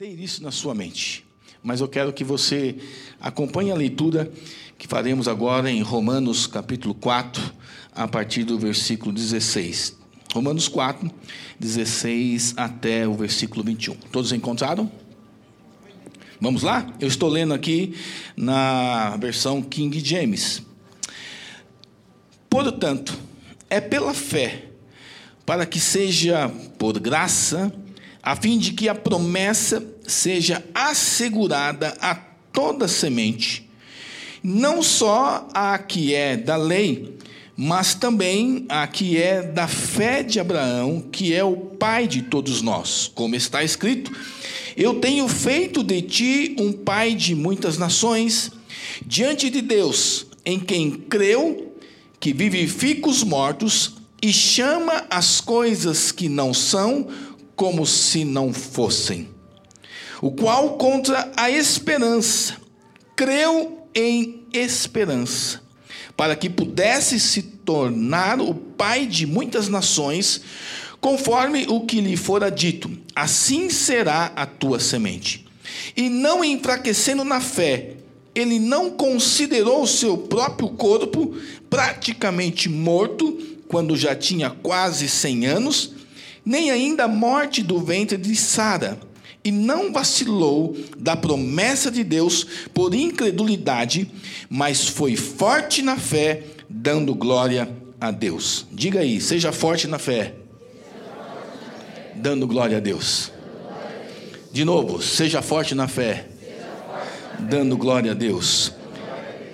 ter isso na sua mente. Mas eu quero que você acompanhe a leitura que faremos agora em Romanos capítulo 4, a partir do versículo 16. Romanos 4, 16 até o versículo 21. Todos encontraram? Vamos lá? Eu estou lendo aqui na versão King James. Portanto, é pela fé, para que seja por graça, a fim de que a promessa seja assegurada a toda semente, não só a que é da lei, mas também a que é da fé de Abraão, que é o pai de todos nós, como está escrito: Eu tenho feito de ti um pai de muitas nações, diante de Deus, em quem creu, que vivifica os mortos e chama as coisas que não são como se não fossem. O qual, contra a esperança, creu em esperança, para que pudesse se tornar o pai de muitas nações, conforme o que lhe fora dito: assim será a tua semente. E não enfraquecendo na fé, ele não considerou o seu próprio corpo praticamente morto, quando já tinha quase cem anos nem ainda a morte do ventre de Sara, e não vacilou da promessa de Deus por incredulidade, mas foi forte na fé, dando glória a Deus. Diga aí, seja forte na fé, dando glória a Deus. De novo, seja forte na fé, dando glória a Deus.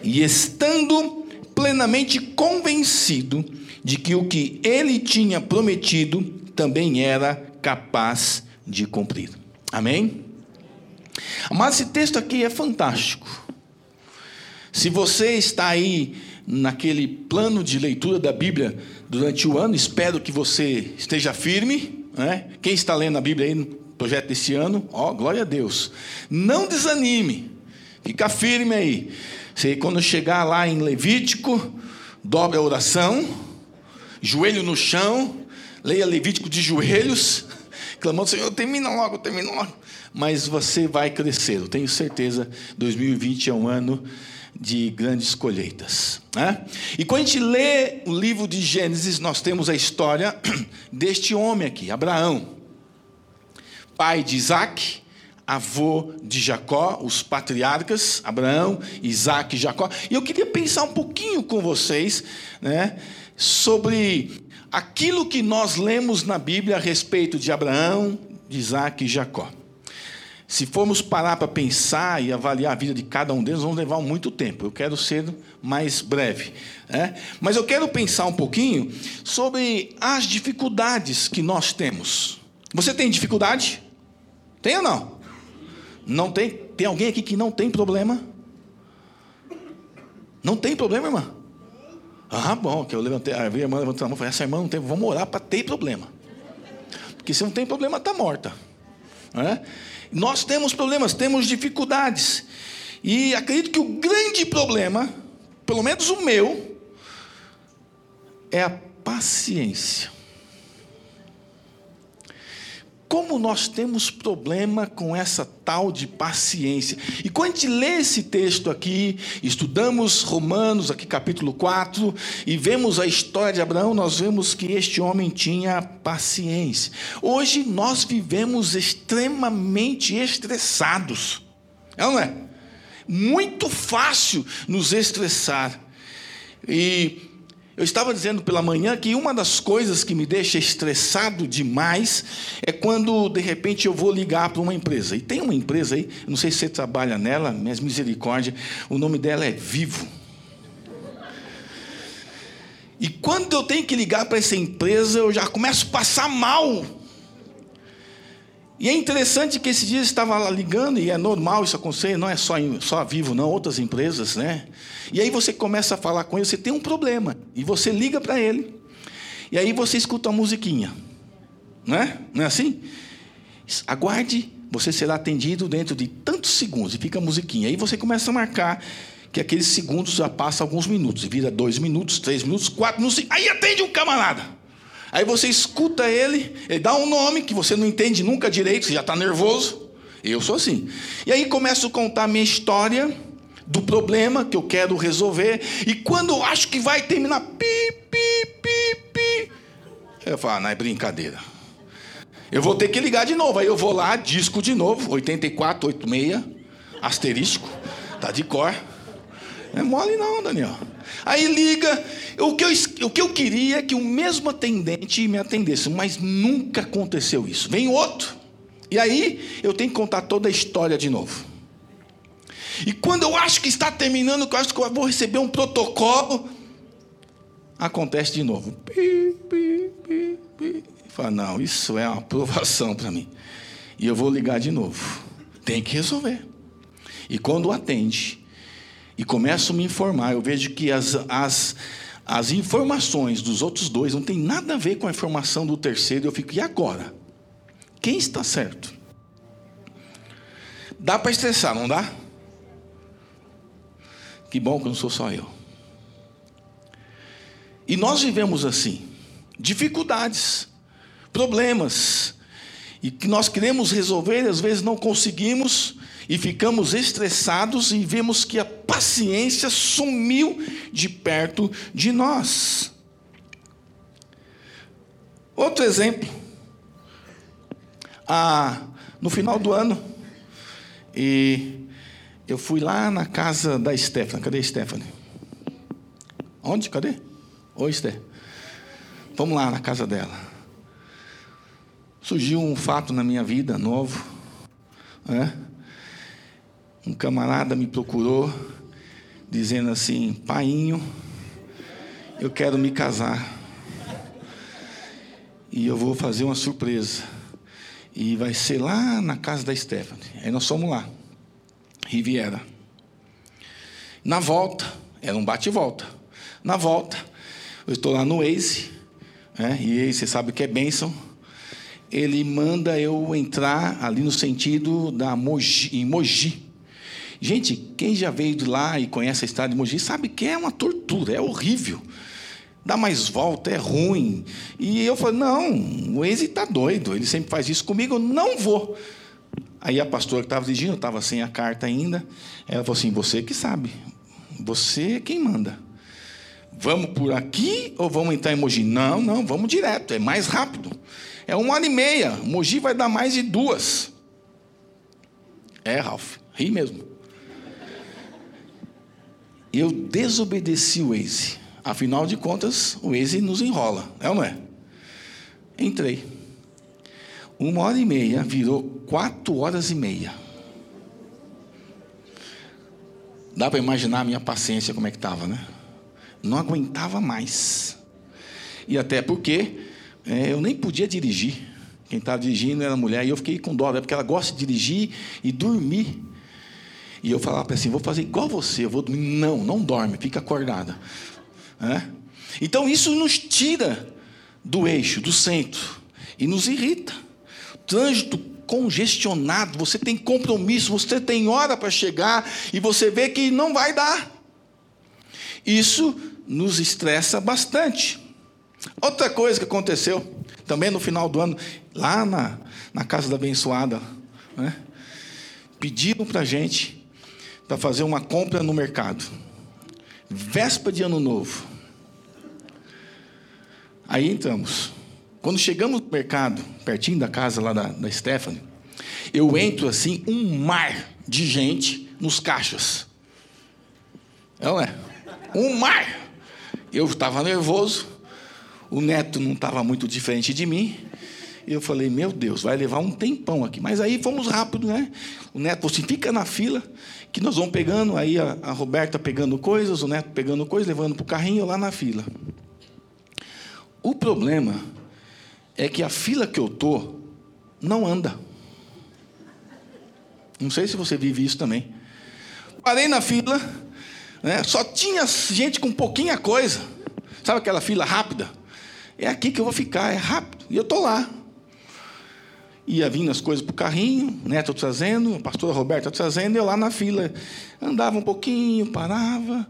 E estando plenamente convencido de que o que ele tinha prometido também era capaz de cumprir. Amém? Mas esse texto aqui é fantástico. Se você está aí naquele plano de leitura da Bíblia durante o ano, espero que você esteja firme. Né? Quem está lendo a Bíblia aí no projeto desse ano, ó, glória a Deus. Não desanime, fica firme aí. Você, quando chegar lá em Levítico, dobra a oração, joelho no chão, leia Levítico de joelhos, clamando, Senhor, termina logo, termina logo. Mas você vai crescer, eu tenho certeza, 2020 é um ano de grandes colheitas. Né? E quando a gente lê o livro de Gênesis, nós temos a história deste homem aqui, Abraão, pai de Isaac, avô de Jacó, os patriarcas, Abraão, Isaac e Jacó. E eu queria pensar um pouquinho com vocês né, sobre aquilo que nós lemos na Bíblia a respeito de Abraão, de Isaac e Jacó. Se formos parar para pensar e avaliar a vida de cada um deles, vamos levar muito tempo. Eu quero ser mais breve. Né? Mas eu quero pensar um pouquinho sobre as dificuldades que nós temos. Você tem dificuldade? Tem ou não? Não tem? Tem alguém aqui que não tem problema? Não tem problema, irmã? Ah, bom, que eu levantei, a irmã levantou a mão e falei, essa irmã não tem, vamos orar para ter problema. Porque se não tem problema, está morta. É? Nós temos problemas, temos dificuldades. E acredito que o grande problema, pelo menos o meu, é a paciência. Como nós temos problema com essa tal de paciência. E quando a gente lê esse texto aqui, estudamos Romanos, aqui capítulo 4, e vemos a história de Abraão, nós vemos que este homem tinha paciência. Hoje nós vivemos extremamente estressados. É ou não é? Muito fácil nos estressar. E eu estava dizendo pela manhã que uma das coisas que me deixa estressado demais é quando, de repente, eu vou ligar para uma empresa. E tem uma empresa aí, não sei se você trabalha nela, mas misericórdia, o nome dela é Vivo. E quando eu tenho que ligar para essa empresa, eu já começo a passar mal. E é interessante que esse dia estava lá ligando, e é normal isso acontecer, não é só, em, só a Vivo, não, outras empresas, né? E aí você começa a falar com ele, você tem um problema, e você liga para ele, e aí você escuta uma musiquinha, não é? Não é assim? Aguarde, você será atendido dentro de tantos segundos, e fica a musiquinha. Aí você começa a marcar que aqueles segundos já passam alguns minutos, vira dois minutos, três minutos, quatro minutos, aí atende um camarada. Aí você escuta ele, ele dá um nome que você não entende nunca direito, você já está nervoso. Eu sou assim. E aí começo a contar a minha história do problema que eu quero resolver. E quando eu acho que vai terminar, pi, pi, pi, pi, eu falo, ah, não é brincadeira. Eu vou ter que ligar de novo. Aí eu vou lá, disco de novo, 84, 86, asterístico, tá de cor. Não é mole não, Daniel. Aí liga. O que, eu, o que eu queria é que o mesmo atendente me atendesse, mas nunca aconteceu isso. Vem outro. E aí eu tenho que contar toda a história de novo. E quando eu acho que está terminando, que eu acho que eu vou receber um protocolo, acontece de novo. Pi, pi, pi, pi. Fala, não, isso é uma aprovação para mim. E eu vou ligar de novo. Tem que resolver. E quando atende, e começo a me informar, eu vejo que as, as, as informações dos outros dois não tem nada a ver com a informação do terceiro, eu fico, e agora? Quem está certo? Dá para estressar, não dá? Que bom que não sou só eu. E nós vivemos assim, dificuldades, problemas, e que nós queremos resolver, e às vezes não conseguimos, e ficamos estressados e vemos que a paciência sumiu de perto de nós. Outro exemplo, ah, no final do ano, e eu fui lá na casa da Stephanie. Cadê a Stephanie? Onde? Cadê? Oi, Steph. Vamos lá na casa dela. Surgiu um fato na minha vida novo. Né? Um camarada me procurou, dizendo assim: Painho, eu quero me casar. E eu vou fazer uma surpresa. E vai ser lá na casa da Stephanie. Aí nós fomos lá. Riviera. Na volta, era um bate e volta. Na volta, eu estou lá no Waze, né, e aí você sabe que é bênção. Ele manda eu entrar ali no sentido da Mogi, em Mogi. Gente, quem já veio de lá e conhece a estrada de Mogi sabe que é uma tortura, é horrível dá mais volta, é ruim. E eu falei, não, o Waze está doido, ele sempre faz isso comigo, eu não vou. Aí a pastora que estava dirigindo, estava sem a carta ainda, ela falou assim, você que sabe, você é quem manda. Vamos por aqui ou vamos entrar em Mogi? Não, não, vamos direto, é mais rápido. É uma hora e meia, Mogi vai dar mais de duas. É, Ralph, ri mesmo. Eu desobedeci o Waze. Afinal de contas, o Waze nos enrola, é ou não é? Entrei. Uma hora e meia virou quatro horas e meia. Dá para imaginar a minha paciência como é que estava, né? Não aguentava mais. E até porque é, eu nem podia dirigir. Quem estava dirigindo era a mulher. E eu fiquei com dó, né? porque ela gosta de dirigir e dormir. E eu falava assim: vou fazer igual você, eu vou dormir. Não, não dorme, fica acordada. Né? Então isso nos tira do eixo, do centro, e nos irrita. Trânsito congestionado, você tem compromisso, você tem hora para chegar e você vê que não vai dar. Isso nos estressa bastante. Outra coisa que aconteceu, também no final do ano, lá na, na casa da abençoada, né? pediram para a gente para fazer uma compra no mercado véspera de ano novo. Aí entramos. Quando chegamos no mercado, pertinho da casa lá da, da Stephanie, eu entro assim, um mar de gente nos caixas. É, não é? Um mar. Eu estava nervoso, o neto não estava muito diferente de mim. E eu falei, meu Deus, vai levar um tempão aqui. Mas aí fomos rápido, né? O neto falou assim: fica na fila, que nós vamos pegando. Aí a, a Roberta pegando coisas, o neto pegando coisas, levando para o carrinho lá na fila. O problema é que a fila que eu tô não anda. Não sei se você vive isso também. Parei na fila, né? só tinha gente com pouquinha coisa. Sabe aquela fila rápida? É aqui que eu vou ficar, é rápido. E eu estou lá ia vindo as coisas para o carrinho, né? Estou trazendo, a pastora Roberta trazendo, eu lá na fila. Andava um pouquinho, parava,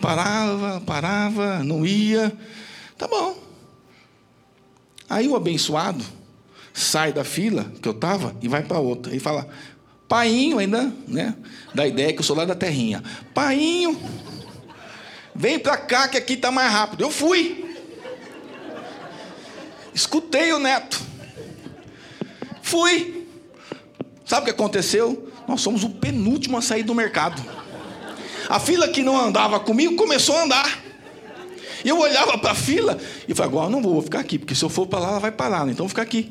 parava, parava, não ia. Tá bom. Aí o abençoado sai da fila que eu estava e vai para outra. E fala: Painho ainda, né? Da ideia que eu sou lá da terrinha. Painho, vem pra cá que aqui tá mais rápido. Eu fui. Escutei o neto. Fui. Sabe o que aconteceu? Nós somos o penúltimo a sair do mercado. A fila que não andava comigo começou a andar. E eu olhava para a fila e falava, agora não vou, vou ficar aqui, porque se eu for para lá, ela vai parar, né? então vou ficar aqui.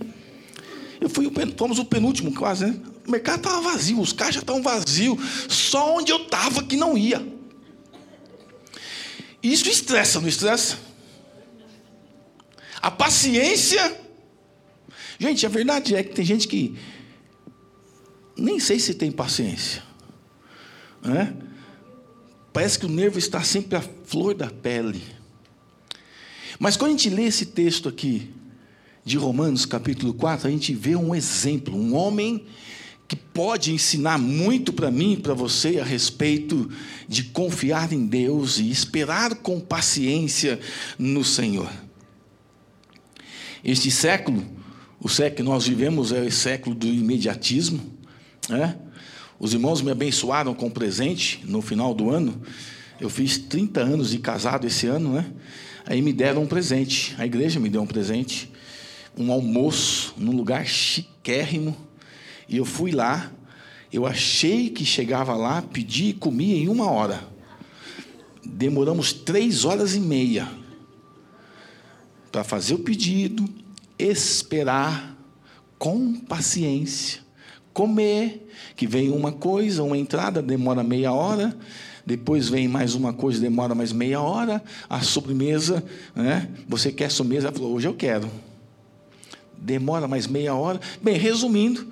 Eu fui, fomos o penúltimo quase, né? O mercado estava vazio, os caixas estavam vazios, só onde eu estava que não ia. Isso estressa, não estressa? A paciência. Gente, a verdade é que tem gente que nem sei se tem paciência. Né? Parece que o nervo está sempre à flor da pele. Mas quando a gente lê esse texto aqui, de Romanos capítulo 4, a gente vê um exemplo, um homem que pode ensinar muito para mim e para você a respeito de confiar em Deus e esperar com paciência no Senhor. Este século, o século que nós vivemos é o século do imediatismo. Né? Os irmãos me abençoaram com um presente no final do ano. Eu fiz 30 anos de casado esse ano, né? Aí me deram um presente. A igreja me deu um presente um almoço num lugar chiquérrimo. E eu fui lá, eu achei que chegava lá, pedi e comia em uma hora. Demoramos três horas e meia para fazer o pedido, esperar com paciência, comer, que vem uma coisa, uma entrada, demora meia hora, depois vem mais uma coisa, demora mais meia hora, a sobremesa, né? Você quer sobremesa? Hoje eu quero demora mais meia hora. Bem, resumindo,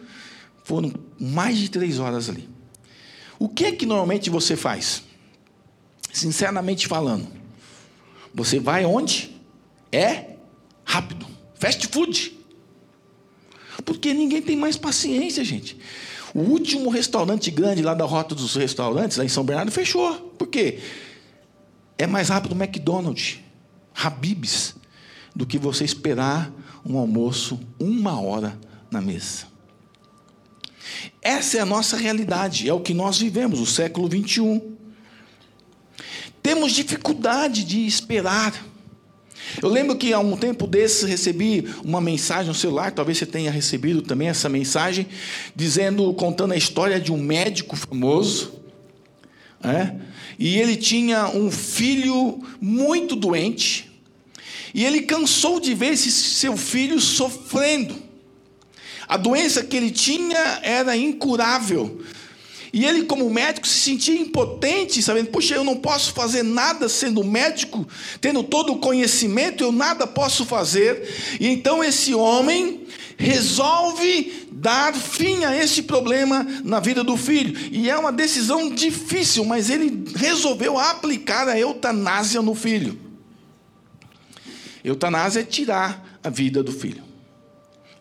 foram mais de três horas ali. O que é que normalmente você faz? Sinceramente falando, você vai onde? É rápido. Fast food. Porque ninguém tem mais paciência, gente. O último restaurante grande lá da rota dos restaurantes, lá em São Bernardo, fechou. Por quê? É mais rápido o McDonald's, Habib's, do que você esperar um almoço uma hora na mesa. Essa é a nossa realidade, é o que nós vivemos, o século 21. Temos dificuldade de esperar. Eu lembro que há um tempo desses recebi uma mensagem no celular, talvez você tenha recebido também essa mensagem, dizendo, contando a história de um médico famoso, é? e ele tinha um filho muito doente, e ele cansou de ver esse seu filho sofrendo. A doença que ele tinha era incurável. E ele, como médico, se sentia impotente, sabendo, puxa, eu não posso fazer nada sendo médico, tendo todo o conhecimento, eu nada posso fazer. E então esse homem resolve dar fim a esse problema na vida do filho. E é uma decisão difícil, mas ele resolveu aplicar a eutanásia no filho. Eutanásia é tirar a vida do filho,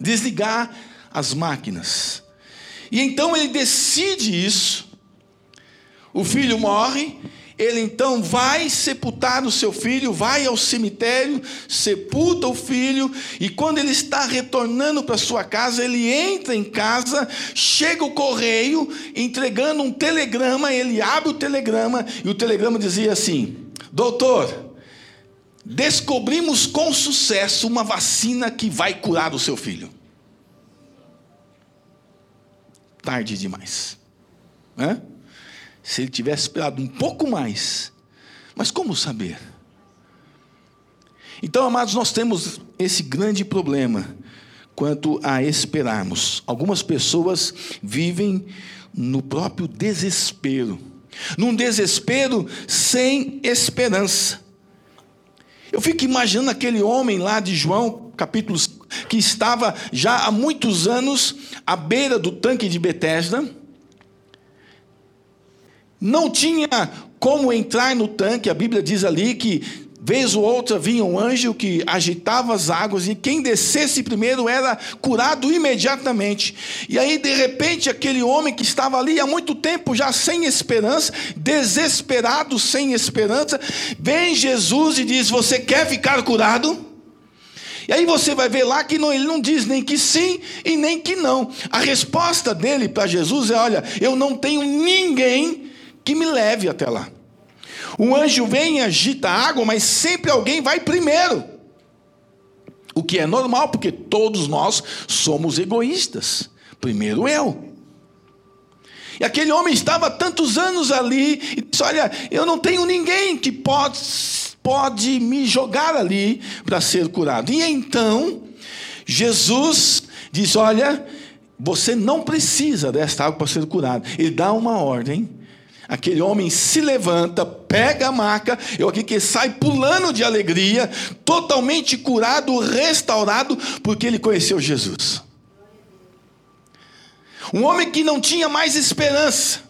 desligar as máquinas. E então ele decide isso. O filho morre, ele então vai sepultar o seu filho, vai ao cemitério, sepulta o filho, e quando ele está retornando para sua casa, ele entra em casa, chega o correio, entregando um telegrama, ele abre o telegrama, e o telegrama dizia assim: Doutor, descobrimos com sucesso uma vacina que vai curar o seu filho. Tarde demais. Hã? Se ele tivesse esperado um pouco mais, mas como saber? Então, amados, nós temos esse grande problema quanto a esperarmos. Algumas pessoas vivem no próprio desespero, num desespero sem esperança. Eu fico imaginando aquele homem lá de João, capítulo, que estava já há muitos anos à beira do tanque de Betesda. Não tinha como entrar no tanque, a Bíblia diz ali que Vez ou outra vinha um anjo que agitava as águas, e quem descesse primeiro era curado imediatamente. E aí, de repente, aquele homem que estava ali há muito tempo, já sem esperança, desesperado, sem esperança, vem Jesus e diz: Você quer ficar curado? E aí você vai ver lá que não, ele não diz nem que sim e nem que não. A resposta dele para Jesus é: olha, eu não tenho ninguém que me leve até lá. O anjo vem e agita a água, mas sempre alguém vai primeiro. O que é normal, porque todos nós somos egoístas. Primeiro eu. E aquele homem estava tantos anos ali e disse: Olha, eu não tenho ninguém que pode, pode me jogar ali para ser curado. E então, Jesus diz: Olha, você não precisa desta água para ser curado. Ele dá uma ordem. Aquele homem se levanta, pega a maca, eu aqui que sai pulando de alegria, totalmente curado, restaurado, porque ele conheceu Jesus. Um homem que não tinha mais esperança,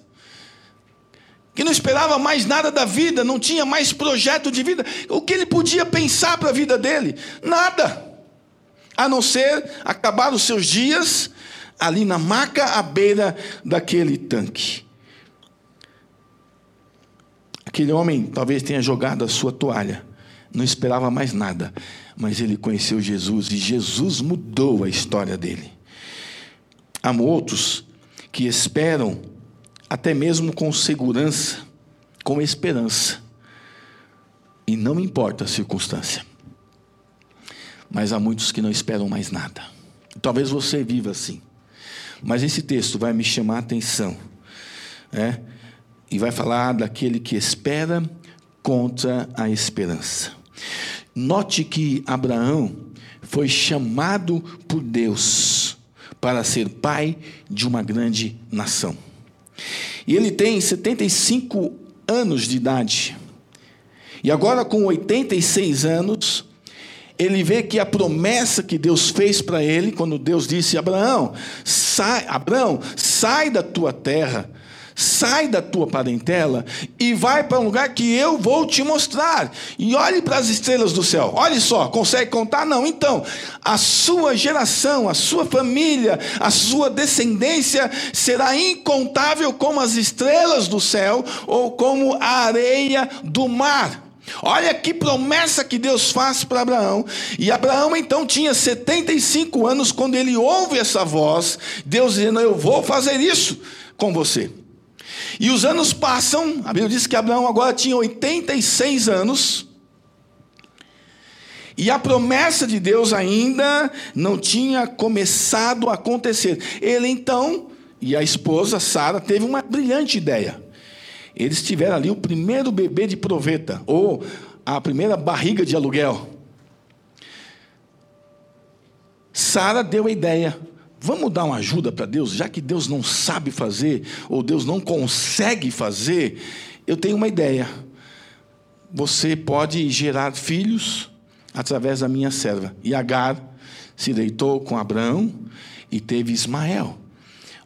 que não esperava mais nada da vida, não tinha mais projeto de vida. O que ele podia pensar para a vida dele? Nada, a não ser acabar os seus dias ali na maca à beira daquele tanque. Aquele homem talvez tenha jogado a sua toalha, não esperava mais nada, mas ele conheceu Jesus e Jesus mudou a história dele. Há outros que esperam, até mesmo com segurança, com esperança, e não importa a circunstância. Mas há muitos que não esperam mais nada. Talvez você viva assim. Mas esse texto vai me chamar a atenção. É? E vai falar daquele que espera contra a esperança. Note que Abraão foi chamado por Deus para ser pai de uma grande nação. E ele tem 75 anos de idade. E agora, com 86 anos, ele vê que a promessa que Deus fez para ele, quando Deus disse: Abraão, sai, Abraão, sai da tua terra sai da tua parentela e vai para um lugar que eu vou te mostrar. E olhe para as estrelas do céu. Olhe só, consegue contar? Não. Então, a sua geração, a sua família, a sua descendência será incontável como as estrelas do céu ou como a areia do mar. Olha que promessa que Deus faz para Abraão. E Abraão então tinha 75 anos quando ele ouve essa voz, Deus dizendo: Eu vou fazer isso com você. E os anos passam, a Bíblia diz que Abraão agora tinha 86 anos. E a promessa de Deus ainda não tinha começado a acontecer. Ele então, e a esposa Sara, teve uma brilhante ideia. Eles tiveram ali o primeiro bebê de proveta, ou a primeira barriga de aluguel. Sara deu a ideia: Vamos dar uma ajuda para Deus, já que Deus não sabe fazer, ou Deus não consegue fazer, eu tenho uma ideia. Você pode gerar filhos através da minha serva. E Agar se deitou com Abraão e teve Ismael.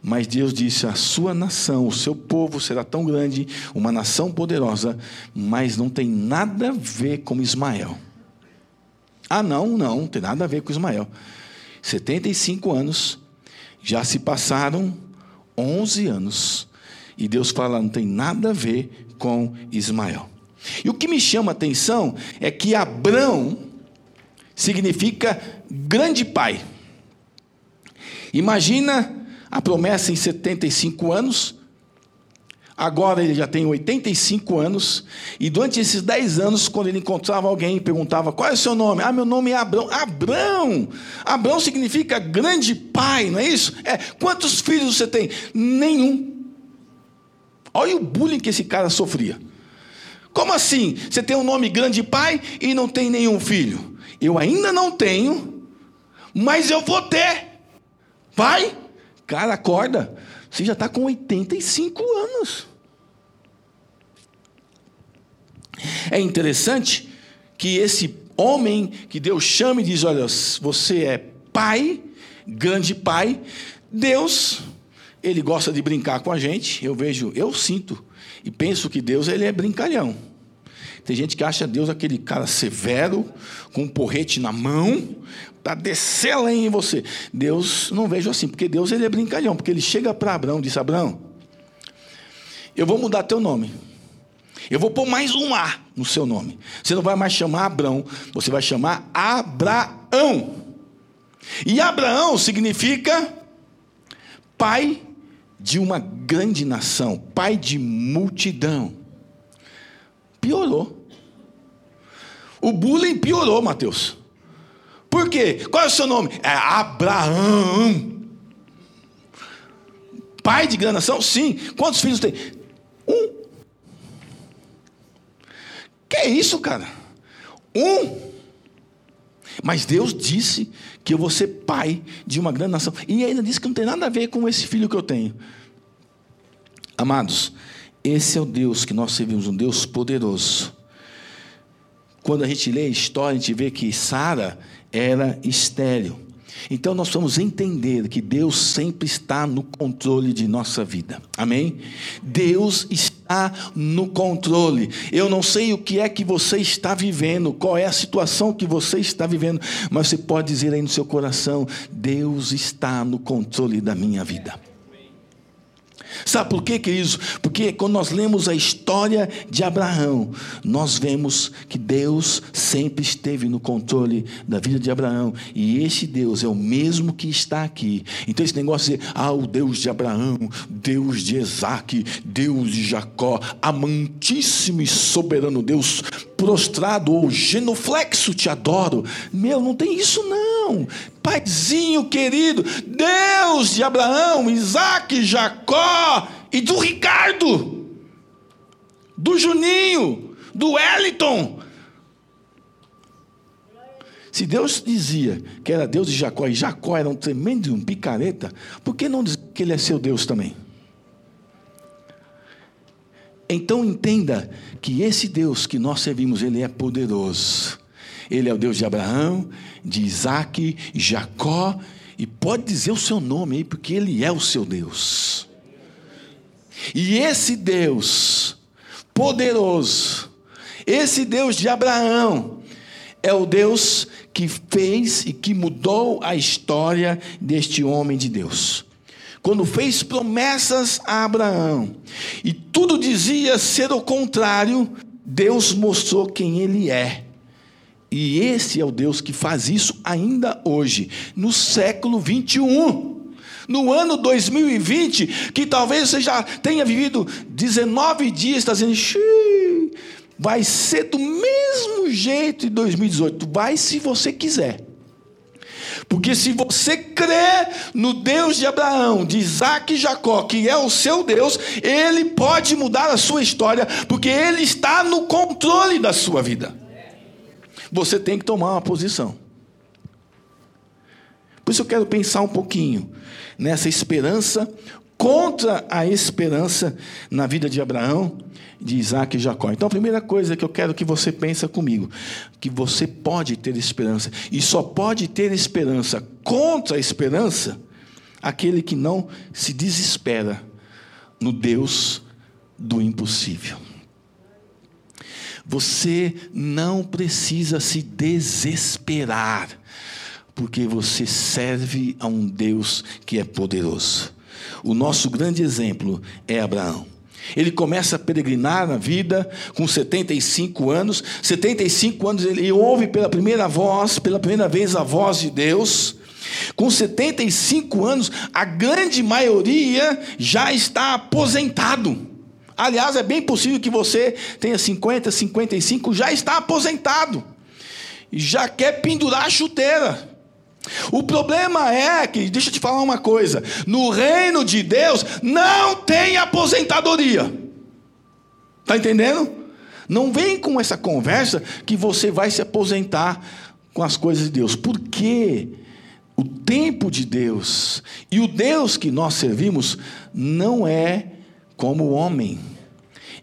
Mas Deus disse: a sua nação, o seu povo será tão grande, uma nação poderosa, mas não tem nada a ver com Ismael. Ah, não, não, não tem nada a ver com Ismael. 75 anos, já se passaram 11 anos e Deus fala, não tem nada a ver com Ismael. E o que me chama a atenção é que Abrão significa grande pai. Imagina a promessa em 75 anos, Agora ele já tem 85 anos, e durante esses 10 anos, quando ele encontrava alguém e perguntava: Qual é o seu nome? Ah, meu nome é Abrão. Abrão! Abrão significa grande pai, não é isso? É. Quantos filhos você tem? Nenhum. Olha o bullying que esse cara sofria. Como assim? Você tem um nome grande pai e não tem nenhum filho? Eu ainda não tenho, mas eu vou ter. Vai? Cara, acorda. Você já está com 85 anos. É interessante que esse homem que Deus chama e diz: Olha, você é pai, grande pai, Deus, ele gosta de brincar com a gente. Eu vejo, eu sinto e penso que Deus ele é brincalhão. Tem gente que acha Deus aquele cara severo, com um porrete na mão, para descer lá em você. Deus, não vejo assim, porque Deus ele é brincalhão, porque ele chega para Abraão e diz: Abraão, eu vou mudar teu nome. Eu vou pôr mais um A no seu nome. Você não vai mais chamar Abrão, você vai chamar Abraão. E Abraão significa pai de uma grande nação, pai de multidão. Piorou. O bullying piorou, Mateus. Por quê? Qual é o seu nome? É Abraão. Pai de grande nação? Sim. Quantos filhos tem? Um. Que é isso, cara? Um. Mas Deus disse que eu vou ser pai de uma grande nação. E ainda disse que não tem nada a ver com esse filho que eu tenho. Amados, esse é o Deus que nós servimos, um Deus poderoso. Quando a gente lê a história, a gente vê que Sara era estéril. Então nós vamos entender que Deus sempre está no controle de nossa vida. Amém? Deus está no controle. Eu não sei o que é que você está vivendo, qual é a situação que você está vivendo, mas você pode dizer aí no seu coração: Deus está no controle da minha vida. Sabe por quê, queridos? Porque quando nós lemos a história de Abraão, nós vemos que Deus sempre esteve no controle da vida de Abraão. E este Deus é o mesmo que está aqui. Então, esse negócio de, ah, o Deus de Abraão, Deus de Isaac, Deus de Jacó, amantíssimo e soberano Deus, prostrado ou genuflexo te adoro. Meu, não tem isso não. Paizinho querido, Deus de Abraão, Isaac, Jacó e do Ricardo, do Juninho, do Wellington. Se Deus dizia que era Deus de Jacó e Jacó era um tremendo um picareta, por que não dizer que ele é seu Deus também? Então entenda que esse Deus que nós servimos, ele é poderoso. Ele é o Deus de Abraão, de Isaac, Jacó, e pode dizer o seu nome aí, porque ele é o seu Deus. E esse Deus poderoso, esse Deus de Abraão, é o Deus que fez e que mudou a história deste homem de Deus quando fez promessas a Abraão, e tudo dizia ser o contrário, Deus mostrou quem ele é. E esse é o Deus que faz isso ainda hoje, no século 21 no ano 2020, que talvez você já tenha vivido 19 dias, está dizendo, vai ser do mesmo jeito em 2018. Vai se você quiser. Porque se você crê no Deus de Abraão, de Isaac e Jacó, que é o seu Deus, ele pode mudar a sua história, porque ele está no controle da sua vida. Você tem que tomar uma posição. Por isso eu quero pensar um pouquinho nessa esperança contra a esperança na vida de Abraão, de Isaac e Jacó. Então, a primeira coisa que eu quero que você pense comigo, que você pode ter esperança, e só pode ter esperança contra a esperança aquele que não se desespera no Deus do impossível. Você não precisa se desesperar, porque você serve a um Deus que é poderoso. O nosso grande exemplo é Abraão. Ele começa a peregrinar na vida com 75 anos. 75 anos ele ouve pela primeira voz, pela primeira vez a voz de Deus. Com 75 anos, a grande maioria já está aposentado. Aliás, é bem possível que você tenha 50, 55, já está aposentado. Já quer pendurar a chuteira. O problema é que, deixa eu te falar uma coisa: no reino de Deus não tem aposentadoria. Está entendendo? Não vem com essa conversa que você vai se aposentar com as coisas de Deus. Porque o tempo de Deus e o Deus que nós servimos não é como o homem.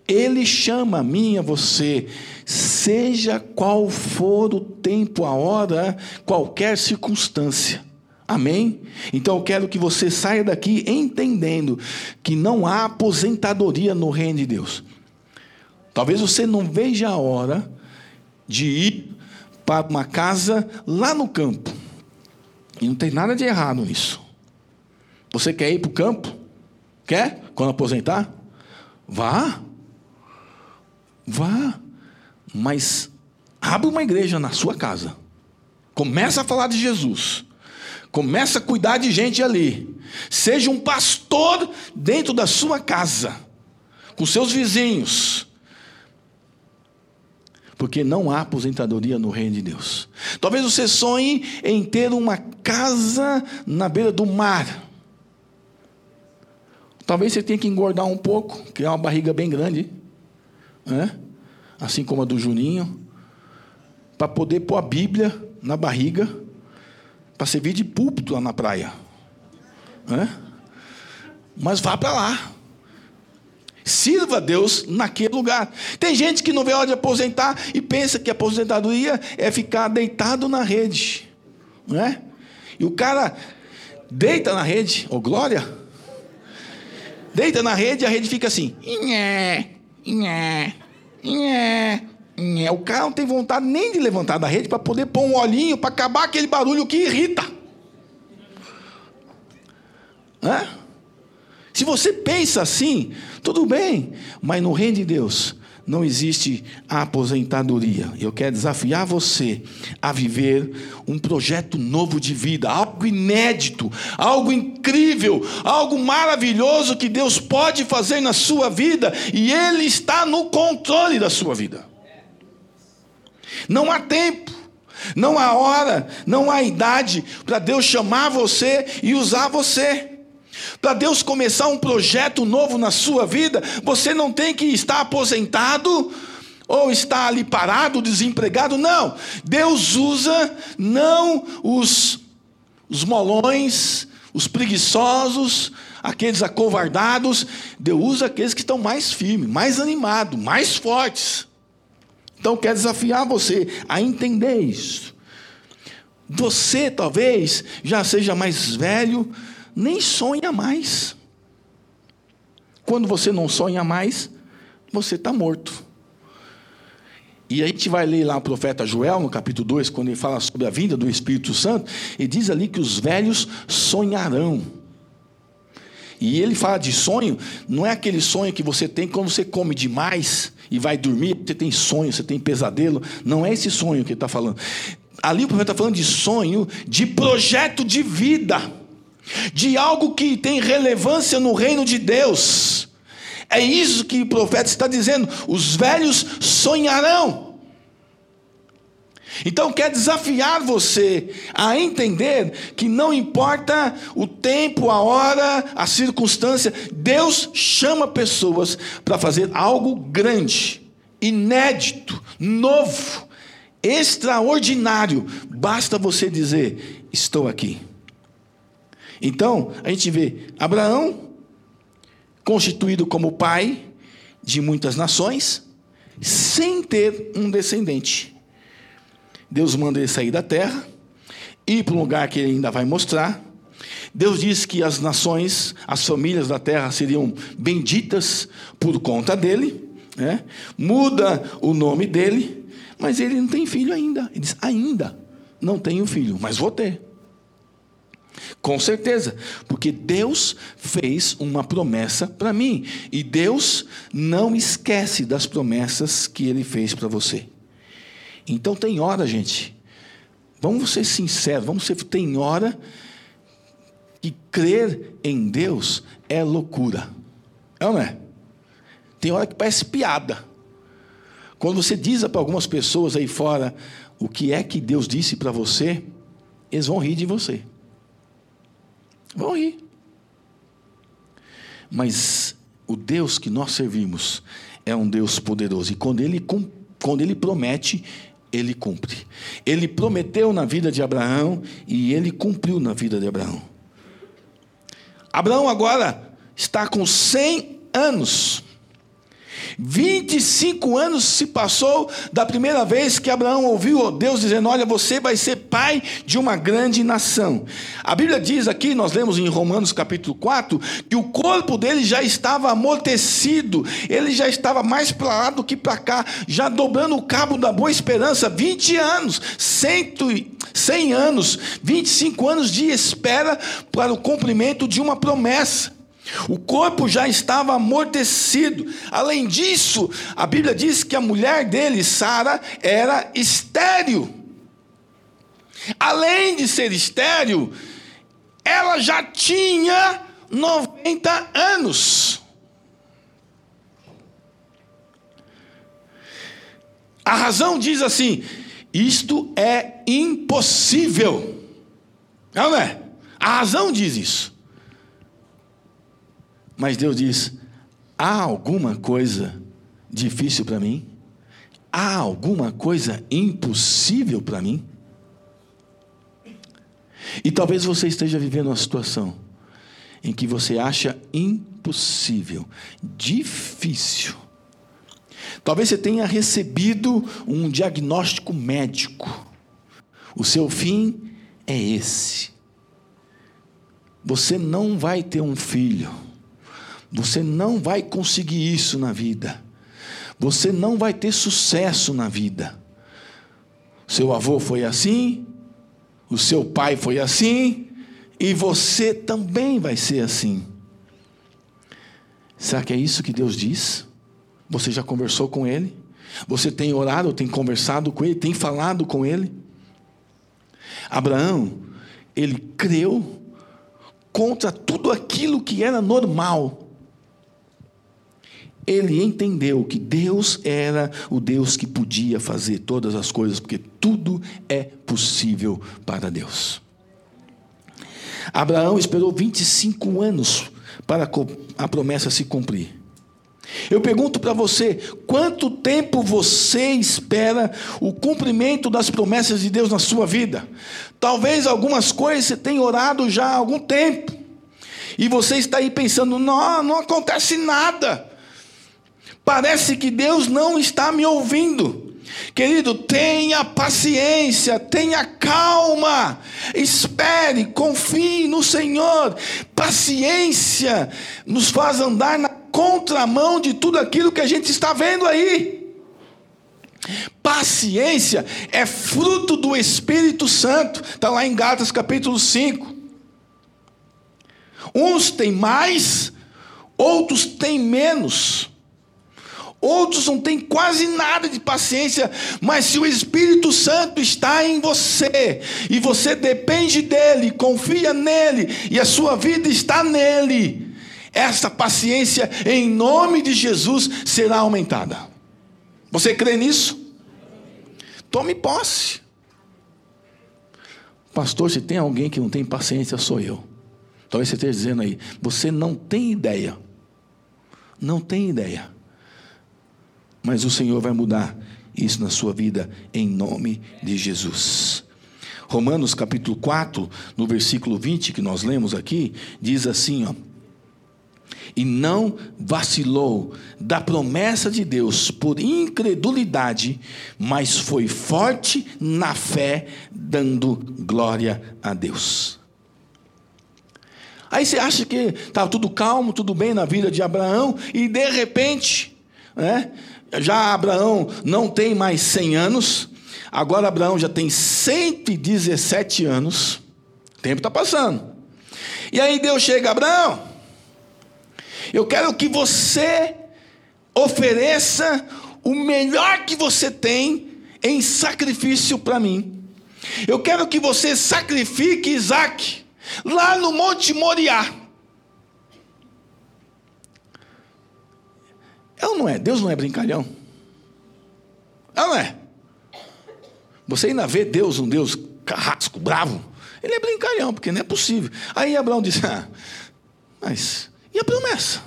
Ele chama a mim a você seja qual for o tempo, a hora, qualquer circunstância. Amém? Então eu quero que você saia daqui entendendo que não há aposentadoria no reino de Deus. Talvez você não veja a hora de ir para uma casa lá no campo. E não tem nada de errado nisso. Você quer ir para o campo? Quer? Quando aposentar? Vá. Vá, mas abra uma igreja na sua casa. Começa a falar de Jesus. Começa a cuidar de gente ali. Seja um pastor dentro da sua casa, com seus vizinhos. Porque não há aposentadoria no reino de Deus. Talvez você sonhe em ter uma casa na beira do mar. Talvez você tenha que engordar um pouco, criar uma barriga bem grande, né? assim como a do Juninho, para poder pôr a Bíblia na barriga, para servir de púlpito lá na praia. Né? Mas vá para lá. Sirva a Deus naquele lugar. Tem gente que não vê hora de aposentar e pensa que a aposentadoria é ficar deitado na rede. Né? E o cara deita na rede, ô oh, glória, deita na rede e a rede fica assim. Inhé, inhé, inhé. O cara não tem vontade nem de levantar da rede para poder pôr um olhinho para acabar aquele barulho que irrita. Hã? Se você pensa assim, tudo bem, mas no reino de Deus não existe aposentadoria. Eu quero desafiar você a viver um projeto novo de vida, algo inédito, algo incrível, algo maravilhoso que Deus pode fazer na sua vida e Ele está no controle da sua vida. Não há tempo. Não há hora, não há idade para Deus chamar você e usar você. Para Deus começar um projeto novo na sua vida, você não tem que estar aposentado ou estar ali parado, desempregado. Não. Deus usa não os, os molões, os preguiçosos, aqueles acovardados. Deus usa aqueles que estão mais firmes, mais animados, mais fortes. Então, quer desafiar você a entender isso. Você talvez já seja mais velho, nem sonha mais. Quando você não sonha mais, você está morto. E a gente vai ler lá o profeta Joel, no capítulo 2, quando ele fala sobre a vinda do Espírito Santo, ele diz ali que os velhos sonharão. E ele fala de sonho, não é aquele sonho que você tem quando você come demais e vai dormir, você tem sonho, você tem pesadelo. Não é esse sonho que ele está falando. Ali o profeta está falando de sonho, de projeto de vida de algo que tem relevância no reino de Deus. É isso que o profeta está dizendo: os velhos sonharão. Então, quer desafiar você a entender que não importa o tempo, a hora, a circunstância, Deus chama pessoas para fazer algo grande, inédito, novo, extraordinário. Basta você dizer: Estou aqui. Então, a gente vê Abraão, constituído como pai de muitas nações, sem ter um descendente. Deus manda ele sair da terra, ir para um lugar que ele ainda vai mostrar. Deus diz que as nações, as famílias da terra seriam benditas por conta dele, né? muda o nome dele, mas ele não tem filho ainda. Ele diz: ainda não tenho filho, mas vou ter. Com certeza, porque Deus fez uma promessa para mim e Deus não esquece das promessas que ele fez para você. Então tem hora, gente. Vamos ser sinceros, vamos ser tem hora que crer em Deus é loucura. É ou não é? Tem hora que parece piada. Quando você diz para algumas pessoas aí fora o que é que Deus disse para você, eles vão rir de você. Vão rir. Mas o Deus que nós servimos é um Deus poderoso. E quando ele, quando ele promete, ele cumpre. Ele prometeu na vida de Abraão e ele cumpriu na vida de Abraão. Abraão agora está com 100 anos. 25 anos se passou da primeira vez que Abraão ouviu Deus dizendo: Olha, você vai ser pai de uma grande nação. A Bíblia diz aqui, nós lemos em Romanos capítulo 4, que o corpo dele já estava amortecido, ele já estava mais para lá do que para cá, já dobrando o cabo da boa esperança. 20 anos, 100, 100 anos, 25 anos de espera para o cumprimento de uma promessa. O corpo já estava amortecido. Além disso, a Bíblia diz que a mulher dele, Sara, era estéril. Além de ser estéril, ela já tinha 90 anos. A razão diz assim: isto é impossível. Não é? A razão diz isso. Mas Deus diz: há alguma coisa difícil para mim? Há alguma coisa impossível para mim? E talvez você esteja vivendo uma situação em que você acha impossível, difícil. Talvez você tenha recebido um diagnóstico médico. O seu fim é esse. Você não vai ter um filho. Você não vai conseguir isso na vida. Você não vai ter sucesso na vida. Seu avô foi assim, o seu pai foi assim, e você também vai ser assim. Será que é isso que Deus diz? Você já conversou com Ele? Você tem orado, tem conversado com Ele, tem falado com Ele? Abraão, ele creu contra tudo aquilo que era normal ele entendeu que Deus era o Deus que podia fazer todas as coisas, porque tudo é possível para Deus. Abraão esperou 25 anos para a promessa se cumprir. Eu pergunto para você: quanto tempo você espera o cumprimento das promessas de Deus na sua vida? Talvez algumas coisas você tenha orado já há algum tempo, e você está aí pensando: não, não acontece nada. Parece que Deus não está me ouvindo. Querido, tenha paciência, tenha calma, espere, confie no Senhor. Paciência nos faz andar na contramão de tudo aquilo que a gente está vendo aí. Paciência é fruto do Espírito Santo, está lá em Gálatas capítulo 5. Uns têm mais, outros têm menos. Outros não têm quase nada de paciência, mas se o Espírito Santo está em você e você depende dele, confia nele e a sua vida está nele, essa paciência em nome de Jesus será aumentada. Você crê nisso? Tome posse. Pastor, se tem alguém que não tem paciência, sou eu. Talvez você esteja dizendo aí, você não tem ideia. Não tem ideia mas o Senhor vai mudar isso na sua vida em nome de Jesus. Romanos capítulo 4, no versículo 20 que nós lemos aqui, diz assim, ó: E não vacilou da promessa de Deus por incredulidade, mas foi forte na fé, dando glória a Deus. Aí você acha que estava tudo calmo, tudo bem na vida de Abraão, e de repente, né, já Abraão não tem mais 100 anos, agora Abraão já tem 117 anos, o tempo está passando. E aí Deus chega, Abraão, eu quero que você ofereça o melhor que você tem em sacrifício para mim. Eu quero que você sacrifique Isaac lá no Monte Moriá. É ou não é? Deus não é brincalhão? É ou não é? Você ainda vê Deus, um Deus carrasco, bravo. Ele é brincalhão, porque não é possível. Aí Abraão disse: Ah, mas e a promessa?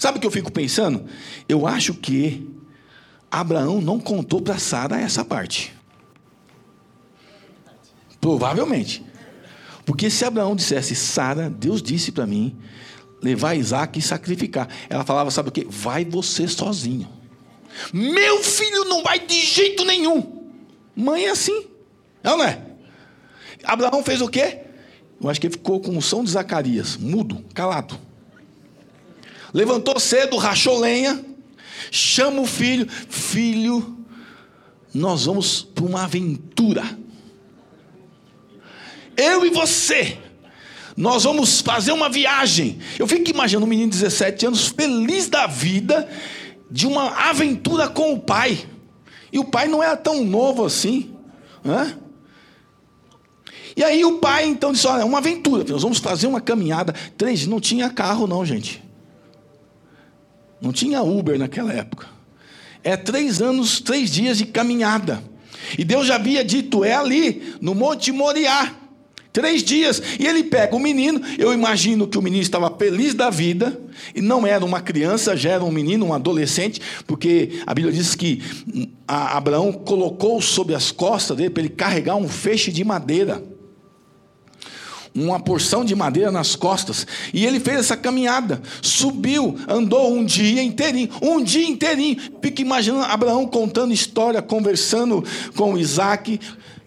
Sabe o que eu fico pensando? Eu acho que Abraão não contou para Sara essa parte. Provavelmente. Porque se Abraão dissesse, Sara, Deus disse para mim levar Isaac e sacrificar. Ela falava, sabe o que? Vai você sozinho. Meu filho não vai de jeito nenhum. Mãe é assim. É ou não é? Abraão fez o quê? Eu acho que ele ficou com o som de Zacarias, mudo, calado. Levantou cedo, rachou lenha, chama o filho. Filho, nós vamos para uma aventura. Eu e você nós vamos fazer uma viagem. Eu fico imaginando um menino de 17 anos, feliz da vida, de uma aventura com o pai. E o pai não era tão novo assim. Né? E aí o pai então disse: Olha, é uma aventura, nós vamos fazer uma caminhada. Três, não tinha carro, não, gente. Não tinha Uber naquela época. É três anos, três dias de caminhada. E Deus já havia dito: é ali, no Monte Moriá. Três dias. E ele pega o menino. Eu imagino que o menino estava feliz da vida. E não era uma criança, já era um menino, um adolescente. Porque a Bíblia diz que Abraão colocou sobre as costas dele para ele carregar um feixe de madeira uma porção de madeira nas costas, e ele fez essa caminhada, subiu, andou um dia inteirinho, um dia inteirinho. Fica imaginando Abraão contando história, conversando com Isaac,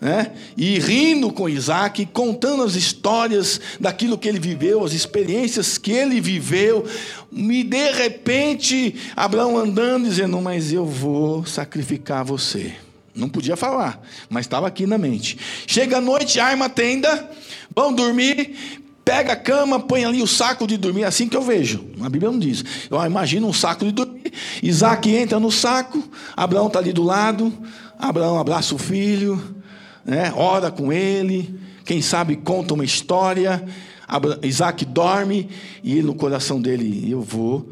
né? e rindo com Isaac, contando as histórias daquilo que ele viveu, as experiências que ele viveu, e de repente Abraão andando, dizendo: Mas eu vou sacrificar você. Não podia falar, mas estava aqui na mente. Chega a noite, arma a tenda, vão dormir, pega a cama, põe ali o saco de dormir, assim que eu vejo. A Bíblia não diz. Eu imagino um saco de dormir. Isaac entra no saco, Abraão está ali do lado, Abraão abraça o filho, né, ora com ele, quem sabe conta uma história. Isaac dorme e no coração dele, eu vou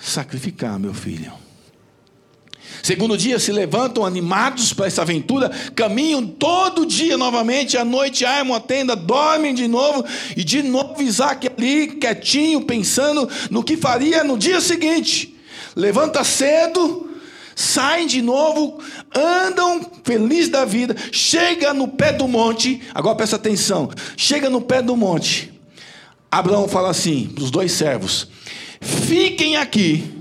sacrificar meu filho. Segundo dia se levantam animados para essa aventura, caminham todo dia novamente, à noite armam a tenda, dormem de novo, e de novo Isaac ali, quietinho, pensando no que faria no dia seguinte. Levanta cedo, saem de novo, andam feliz da vida, chega no pé do monte, agora presta atenção, chega no pé do monte. Abraão fala assim para os dois servos: fiquem aqui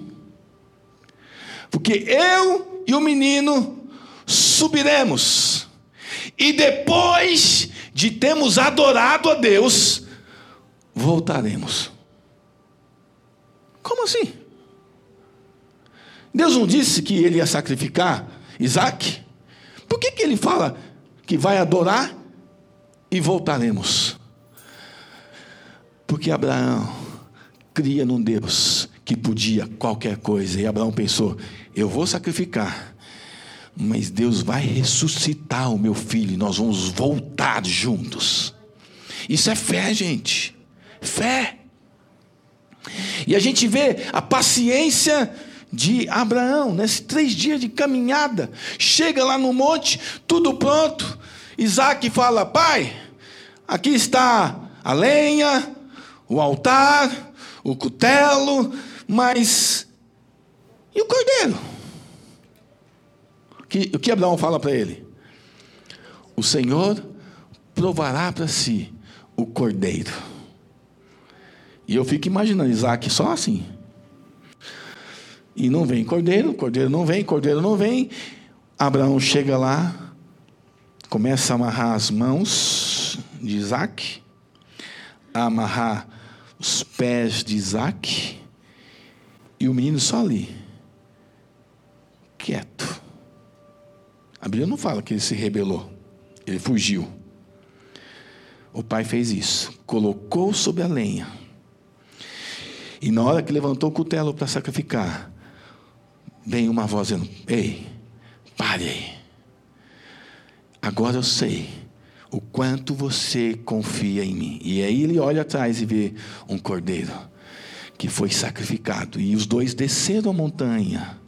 porque eu e o menino subiremos. E depois de termos adorado a Deus, voltaremos. Como assim? Deus não disse que ele ia sacrificar Isaac? Por que, que ele fala que vai adorar e voltaremos? Porque Abraão cria num Deus que podia qualquer coisa. E Abraão pensou: eu vou sacrificar, mas Deus vai ressuscitar o meu filho nós vamos voltar juntos. Isso é fé, gente. Fé. E a gente vê a paciência de Abraão, nesses três dias de caminhada. Chega lá no monte, tudo pronto. Isaac fala: Pai, aqui está a lenha, o altar, o cutelo, mas e o cordeiro? Que, o que Abraão fala para ele? O Senhor provará para si o cordeiro. E eu fico imaginando Isaac só assim. E não vem cordeiro, cordeiro não vem, cordeiro não vem. Abraão chega lá, começa a amarrar as mãos de Isaac, a amarrar os pés de Isaac e o menino só ali, quieto. A Bíblia não fala que ele se rebelou, ele fugiu. O pai fez isso, colocou sobre a lenha. E na hora que levantou o cutelo para sacrificar, vem uma voz dizendo: Ei, pare aí. Agora eu sei o quanto você confia em mim. E aí ele olha atrás e vê um cordeiro que foi sacrificado. E os dois desceram a montanha,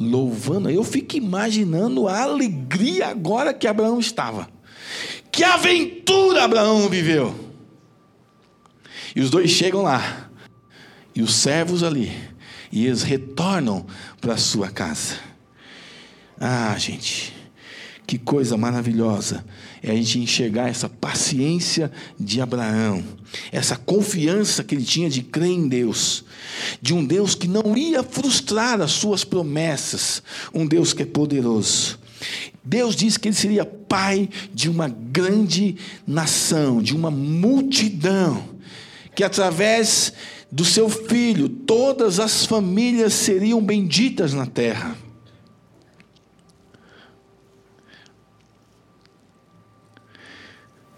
louvando. Eu fico imaginando a alegria agora que Abraão estava. Que aventura Abraão viveu! E os dois chegam lá, e os servos ali, e eles retornam para sua casa. Ah, gente, que coisa maravilhosa é a gente enxergar essa paciência de Abraão, essa confiança que ele tinha de crer em Deus, de um Deus que não ia frustrar as suas promessas, um Deus que é poderoso. Deus disse que ele seria pai de uma grande nação, de uma multidão, que através do seu filho todas as famílias seriam benditas na terra.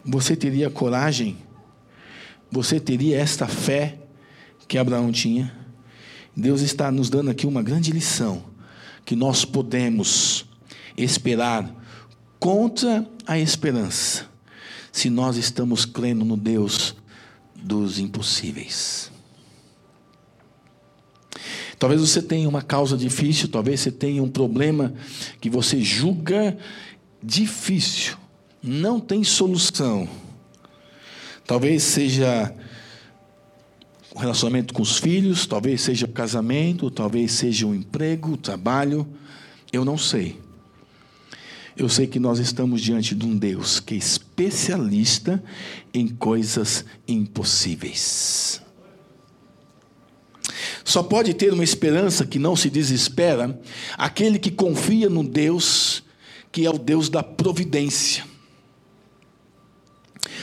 Você teria coragem você teria esta fé que Abraão tinha? Deus está nos dando aqui uma grande lição que nós podemos esperar contra a esperança, se nós estamos crendo no Deus dos impossíveis. Talvez você tenha uma causa difícil, talvez você tenha um problema que você julga difícil, não tem solução. Talvez seja o relacionamento com os filhos, talvez seja o casamento, talvez seja o emprego, o trabalho, eu não sei. Eu sei que nós estamos diante de um Deus que é especialista em coisas impossíveis. Só pode ter uma esperança que não se desespera aquele que confia no Deus que é o Deus da providência.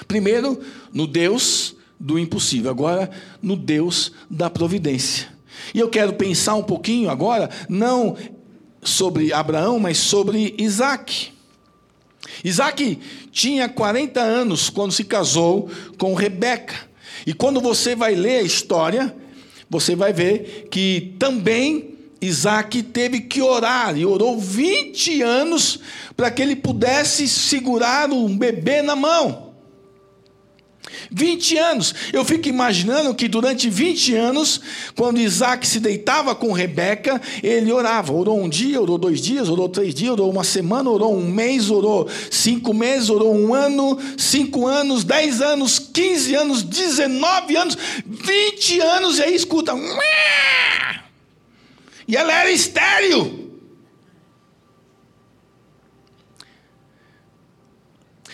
Primeiro, no Deus do impossível, agora no Deus da providência. E eu quero pensar um pouquinho agora, não sobre Abraão, mas sobre Isaac. Isaac tinha 40 anos quando se casou com Rebeca. E quando você vai ler a história, você vai ver que também Isaac teve que orar, e orou 20 anos para que ele pudesse segurar um bebê na mão. 20 anos. Eu fico imaginando que durante 20 anos, quando Isaac se deitava com Rebeca, ele orava. Orou um dia, orou dois dias, orou três dias, orou uma semana, orou um mês, orou cinco meses, orou um ano, cinco anos, dez anos, quinze anos, dezenove anos, vinte anos, e aí escuta. E ela era estéril.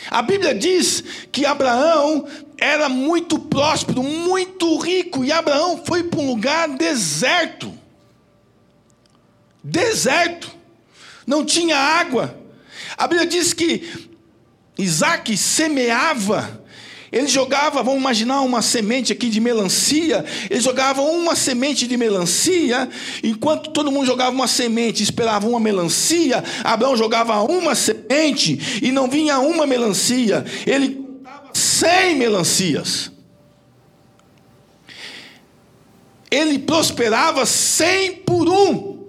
A Bíblia diz que Abraão era muito próspero, muito rico, e Abraão foi para um lugar deserto. Deserto. Não tinha água. A Bíblia diz que Isaac semeava ele jogava, vamos imaginar uma semente aqui de melancia, ele jogava uma semente de melancia, enquanto todo mundo jogava uma semente, esperava uma melancia, Abraão jogava uma semente e não vinha uma melancia, ele contava cem melancias. Ele prosperava cem por um.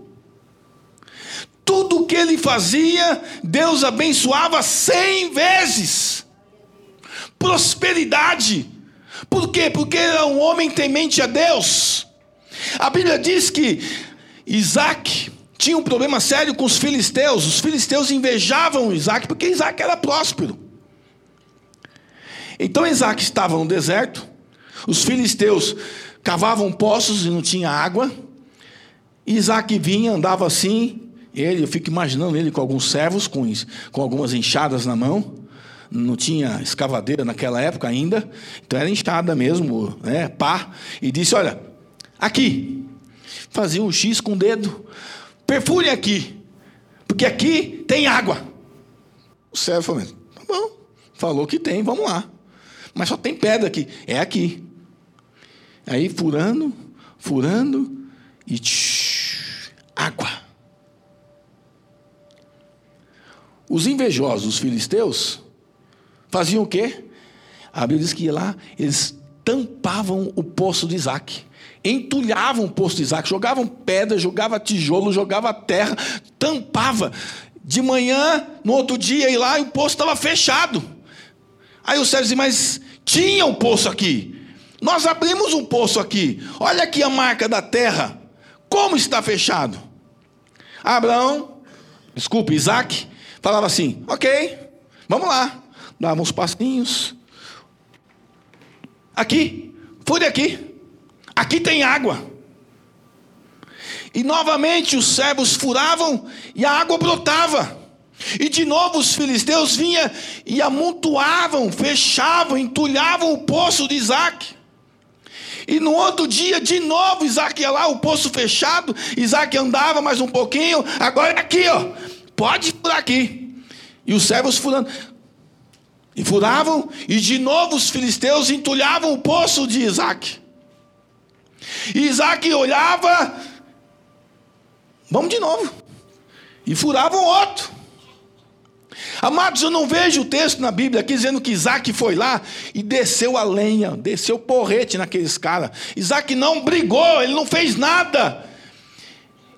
Tudo que ele fazia, Deus abençoava cem vezes prosperidade. Por quê? Porque era um homem temente a Deus. A Bíblia diz que Isaac tinha um problema sério com os filisteus. Os filisteus invejavam Isaac porque Isaac era próspero. Então Isaac estava no deserto, os filisteus cavavam poços e não tinha água. Isaac vinha, andava assim, ele, eu fico imaginando ele com alguns servos, com, com algumas enxadas na mão não tinha escavadeira naquela época ainda, então era enxada mesmo, né, pá, e disse: Olha, aqui, fazia um X com o dedo, perfure aqui, porque aqui tem água. O servo falou: Tá bom, falou que tem, vamos lá, mas só tem pedra aqui, é aqui. Aí furando, furando, e tsh, água. Os invejosos, os filisteus, faziam o quê? A Bíblia diz que lá eles tampavam o poço de Isaac, entulhavam o poço de Isaac, jogavam pedra, jogavam tijolo, jogavam terra, tampava. De manhã, no outro dia, ir lá e o poço estava fechado. Aí o Sérgio dizia, mas tinha um poço aqui. Nós abrimos um poço aqui. Olha aqui a marca da terra. Como está fechado? Abraão, desculpe, Isaac, falava assim: ok, vamos lá dava uns passinhos. Aqui, fure aqui. Aqui tem água. E novamente os servos furavam e a água brotava. E de novo os filisteus vinham e amontoavam, fechavam, entulhavam o poço de Isaac. E no outro dia, de novo, Isaac ia lá, o poço fechado. Isaac andava mais um pouquinho. Agora é aqui, ó. Pode furar aqui. E os servos furando. E furavam, e de novo os filisteus entulhavam o poço de Isaac. E Isaac olhava, vamos de novo, e furavam outro. Amados, eu não vejo o texto na Bíblia aqui dizendo que Isaac foi lá e desceu a lenha, desceu porrete naqueles caras. Isaac não brigou, ele não fez nada.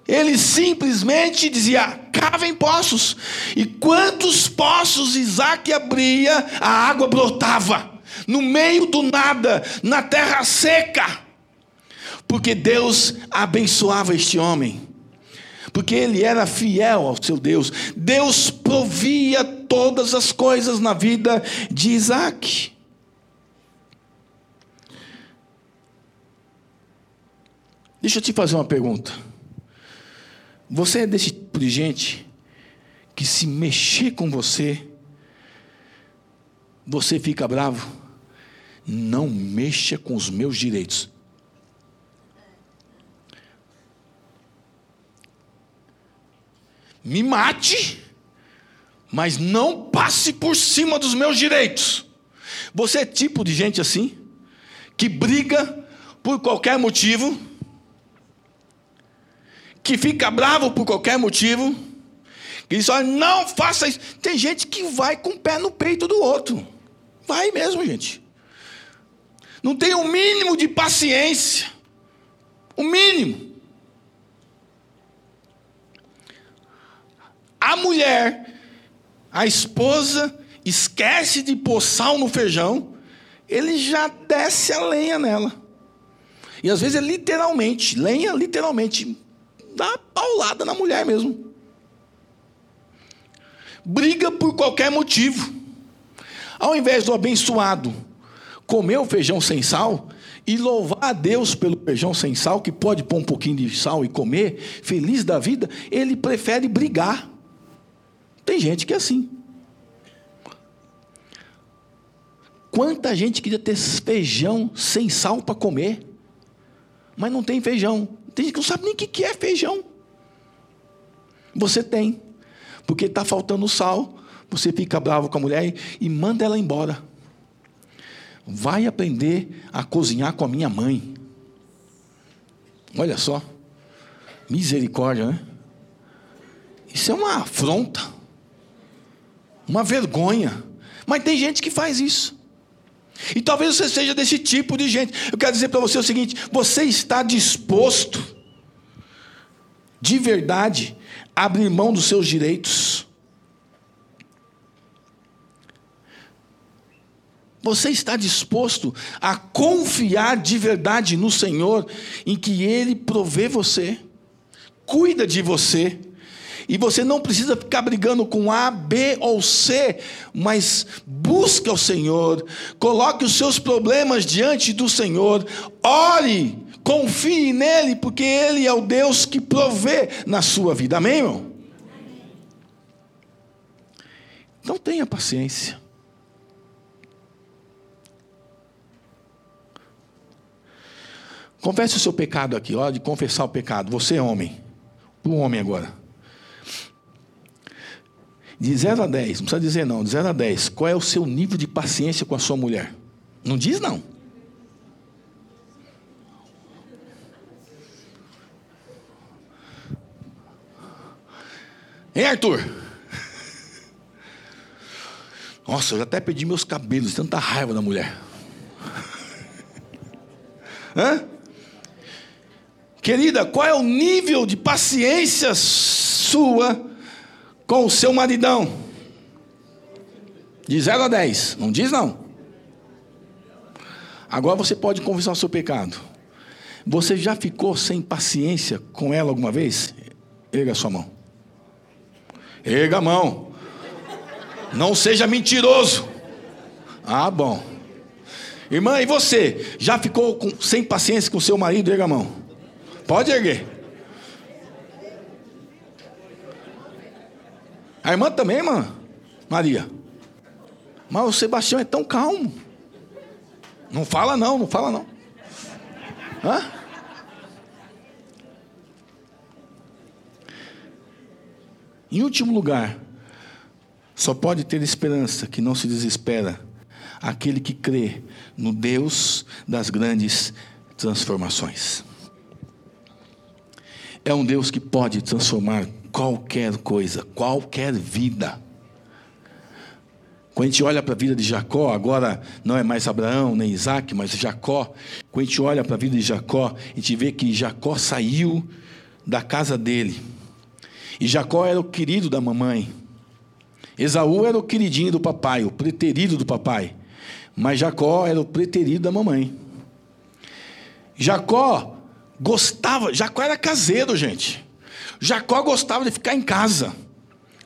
Ele simplesmente dizia: cavem poços. E quantos poços Isaac abria, a água brotava. No meio do nada, na terra seca. Porque Deus abençoava este homem porque ele era fiel ao seu Deus. Deus provia todas as coisas na vida de Isaac. Deixa eu te fazer uma pergunta. Você é desse tipo de gente que se mexer com você, você fica bravo? Não mexa com os meus direitos. me mate, mas não passe por cima dos meus direitos. Você é tipo de gente assim, que briga por qualquer motivo, que fica bravo por qualquer motivo, que diz: olha, não faça isso. Tem gente que vai com o pé no peito do outro. Vai mesmo, gente. Não tem o um mínimo de paciência. O mínimo. A mulher, a esposa, esquece de pôr sal no feijão, ele já desce a lenha nela. E às vezes é literalmente, lenha literalmente, dá paulada na mulher mesmo. Briga por qualquer motivo. Ao invés do abençoado comer o feijão sem sal e louvar a Deus pelo feijão sem sal, que pode pôr um pouquinho de sal e comer, feliz da vida, ele prefere brigar. Tem gente que é assim. Quanta gente queria ter feijão sem sal para comer, mas não tem feijão. Tem gente que não sabe nem o que é feijão. Você tem, porque está faltando sal, você fica bravo com a mulher e, manda ela embora. Vai aprender a cozinhar com a minha mãe. Olha só, misericórdia, né? Isso é uma afronta uma vergonha. Mas tem gente que faz isso. E talvez você seja desse tipo de gente. Eu quero dizer para você o seguinte: você está disposto, de verdade, a abrir mão dos seus direitos? Você está disposto a confiar de verdade no Senhor, em que Ele provê você, cuida de você, e você não precisa ficar brigando com A, B ou C, mas busque o Senhor, coloque os seus problemas diante do Senhor, ore, confie nele, porque Ele é o Deus que provê na sua vida. Amém, irmão? Então tenha paciência. Confesse o seu pecado aqui, hora de confessar o pecado. Você é homem. Um homem agora. De 0 a 10, não precisa dizer não, de 0 a 10, qual é o seu nível de paciência com a sua mulher? Não diz não. Hein, Arthur? Nossa, eu já até perdi meus cabelos, tanta raiva da mulher. Hã? Querida, qual é o nível de paciência sua com o seu maridão. De 0 a 10. Não diz não. Agora você pode confessar o seu pecado. Você já ficou sem paciência com ela alguma vez? Erga a sua mão. Erga a mão. Não seja mentiroso. Ah, bom. Irmã, e você? Já ficou com, sem paciência com seu marido? Erga a mão. Pode erguer. A irmã também, irmã? Maria. Mas o Sebastião é tão calmo. Não fala não, não fala não. Hã? Em último lugar, só pode ter esperança que não se desespera aquele que crê no Deus das grandes transformações. É um Deus que pode transformar qualquer coisa, qualquer vida. Quando a gente olha para a vida de Jacó, agora não é mais Abraão nem Isaac, mas Jacó. Quando a gente olha para a vida de Jacó, a gente vê que Jacó saiu da casa dele. E Jacó era o querido da mamãe. Esaú era o queridinho do papai, o preterido do papai. Mas Jacó era o preterido da mamãe. Jacó gostava, Jacó era caseiro, gente. Jacó gostava de ficar em casa.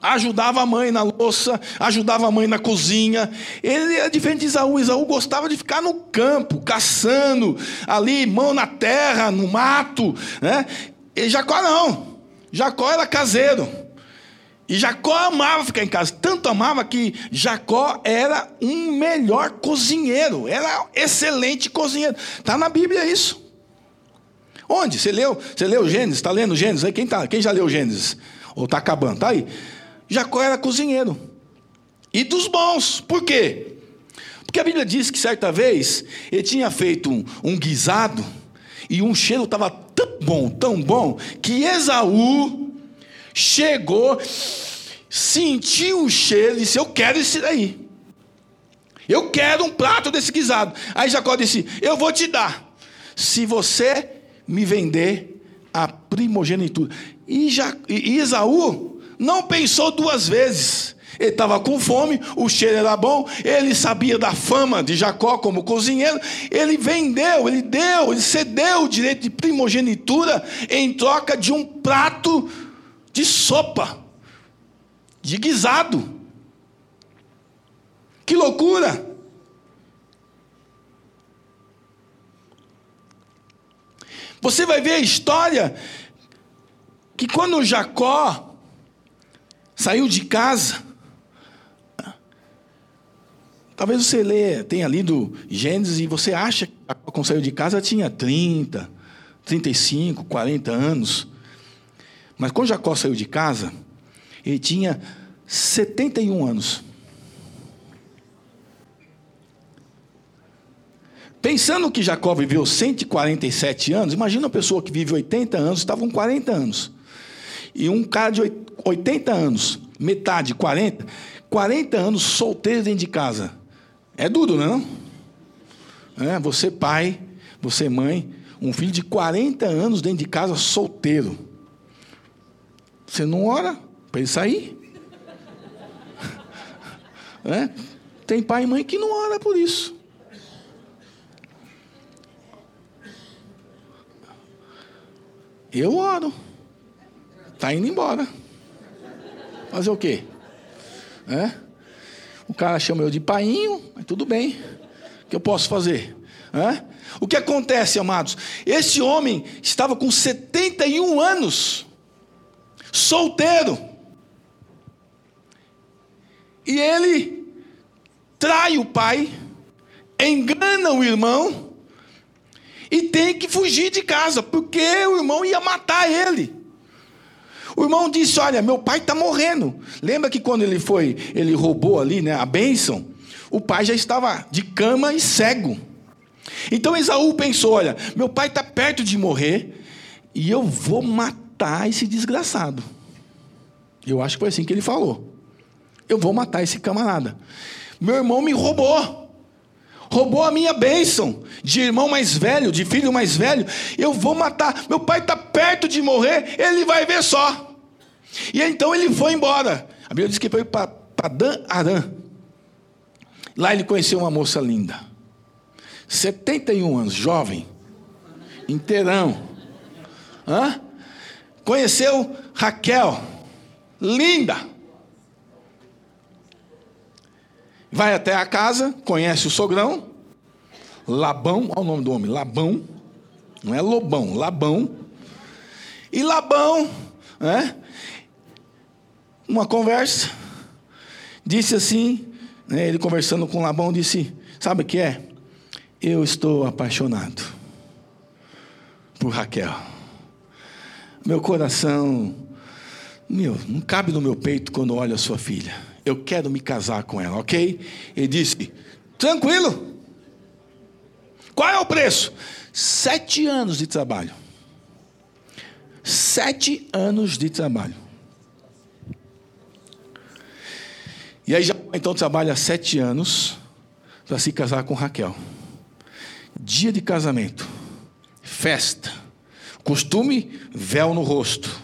Ajudava a mãe na louça, ajudava a mãe na cozinha. Ele era diferente de Isaú. Isaú gostava de ficar no campo, caçando, ali, mão na terra, no mato. Né? E Jacó não. Jacó era caseiro. E Jacó amava ficar em casa. Tanto amava que Jacó era um melhor cozinheiro. Era excelente cozinheiro. Está na Bíblia isso. Onde? Você leu? Você leu Gênesis? Está lendo Gênesis? Quem, tá, quem já leu Gênesis? Ou está acabando? Está aí. Jacó era cozinheiro. E dos bons. Por quê? Porque a Bíblia diz que certa vez ele tinha feito um, um guisado e um cheiro estava tão bom, tão bom, que Esaú chegou, sentiu o cheiro e disse: Eu quero esse daí. Eu quero um prato desse guisado. Aí Jacó disse: Eu vou te dar, se você me vender a primogenitura. E, Já, e Esaú não pensou duas vezes. Ele estava com fome, o cheiro era bom, ele sabia da fama de Jacó como cozinheiro, ele vendeu, ele deu, ele cedeu o direito de primogenitura em troca de um prato de sopa, de guisado. Que loucura! Você vai ver a história que quando Jacó saiu de casa. Talvez você lê, tenha lido Gênesis e você acha que quando saiu de casa tinha 30, 35, 40 anos. Mas quando Jacó saiu de casa, ele tinha 71 anos. Pensando que Jacó viveu 147 anos, imagina uma pessoa que vive 80 anos, estava com 40 anos. E um cara de 80 anos, metade, 40, 40 anos solteiro dentro de casa. É duro, não é? é? Você pai, você mãe, um filho de 40 anos dentro de casa solteiro. Você não ora para ele sair? É? Tem pai e mãe que não ora por isso. Eu oro. Está indo embora. Fazer o quê? É? O cara chama eu de painho, mas tudo bem. O que eu posso fazer? É? O que acontece, amados? Esse homem estava com 71 anos, solteiro. E ele trai o pai, engana o irmão e tem que fugir de casa, porque o irmão ia matar ele. O irmão disse: Olha, meu pai está morrendo. Lembra que quando ele foi, ele roubou ali né, a bênção? O pai já estava de cama e cego. Então Esaú pensou: Olha, meu pai está perto de morrer e eu vou matar esse desgraçado. Eu acho que foi assim que ele falou. Eu vou matar esse camarada. Meu irmão me roubou roubou a minha bênção de irmão mais velho, de filho mais velho. Eu vou matar. Meu pai está perto de morrer, ele vai ver só. E então ele foi embora. A Bíblia diz que foi para Dan Aram. Lá ele conheceu uma moça linda. 71 anos, jovem, inteirão. Hã? Conheceu Raquel, linda. Vai até a casa, conhece o sogrão, Labão, olha o nome do homem, Labão, não é Lobão, Labão. E Labão, né, uma conversa, disse assim, né, ele conversando com Labão, disse: Sabe o que é? Eu estou apaixonado por Raquel. Meu coração, meu, não cabe no meu peito quando olho a sua filha. Eu quero me casar com ela, ok? Ele disse: Tranquilo. Qual é o preço? Sete anos de trabalho. Sete anos de trabalho. E aí já então trabalha sete anos para se casar com Raquel. Dia de casamento, festa, costume, véu no rosto.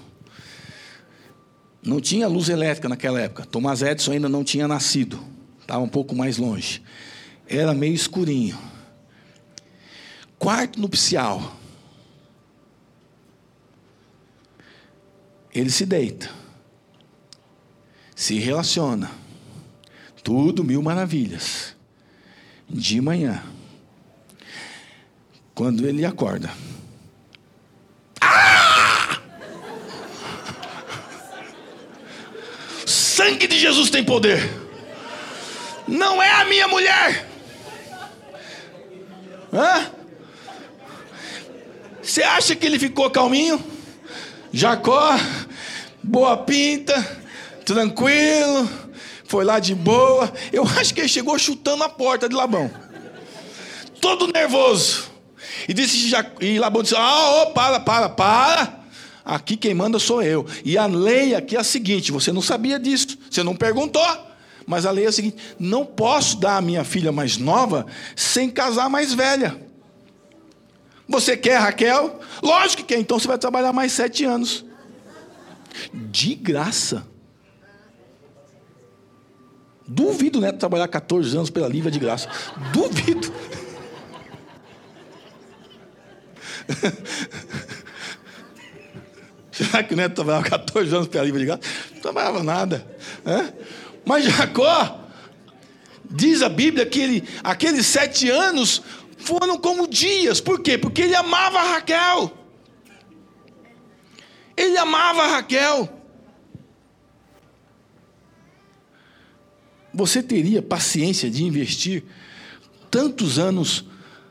Não tinha luz elétrica naquela época. Thomas Edison ainda não tinha nascido, estava um pouco mais longe. Era meio escurinho. Quarto nupcial. Ele se deita, se relaciona, tudo mil maravilhas. De manhã, quando ele acorda, sangue de Jesus tem poder. Não é a minha mulher. Hã? Você acha que ele ficou calminho? Jacó, boa pinta, tranquilo, foi lá de boa. Eu acho que ele chegou chutando a porta de Labão, todo nervoso. E disse e Labão disse: Ah, oh, para, para, para. Aqui quem manda sou eu. E a lei aqui é a seguinte: você não sabia disso, você não perguntou. Mas a lei é a seguinte: não posso dar a minha filha mais nova sem casar mais velha. Você quer Raquel? Lógico que quer, então você vai trabalhar mais sete anos. De graça. Duvido, né? Trabalhar 14 anos pela Lívia de graça. Duvido. Será que o neto trabalhava 14 anos pela Lívia de graça? Não trabalhava nada. Mas Jacó, diz a Bíblia que ele, aqueles sete anos foram como dias. Por quê? Porque ele amava Raquel. Ele amava Raquel. Você teria paciência de investir tantos anos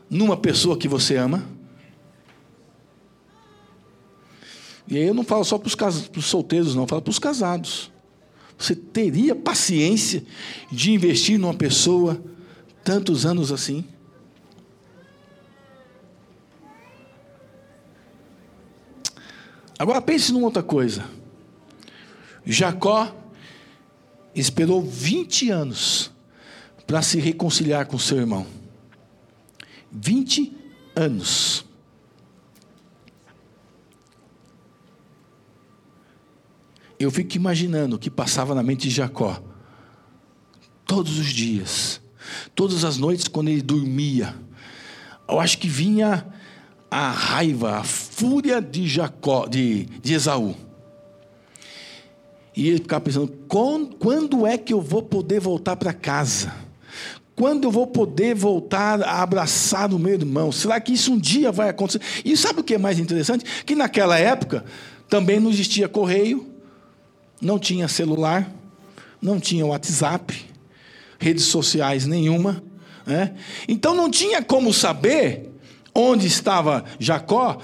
numa pessoa que você ama? E aí eu não falo só para os solteiros, não, eu falo para os casados. Você teria paciência de investir numa pessoa tantos anos assim? Agora pense numa outra coisa. Jacó esperou 20 anos para se reconciliar com seu irmão. 20 anos. Eu fico imaginando o que passava na mente de Jacó. Todos os dias, todas as noites quando ele dormia. Eu acho que vinha a raiva, a fúria de Jacó, de, de Esaú. E ele ficava pensando: quando é que eu vou poder voltar para casa? Quando eu vou poder voltar a abraçar o meu irmão? Será que isso um dia vai acontecer? E sabe o que é mais interessante? Que naquela época também não existia correio, não tinha celular, não tinha WhatsApp, redes sociais nenhuma. Né? Então não tinha como saber onde estava Jacó,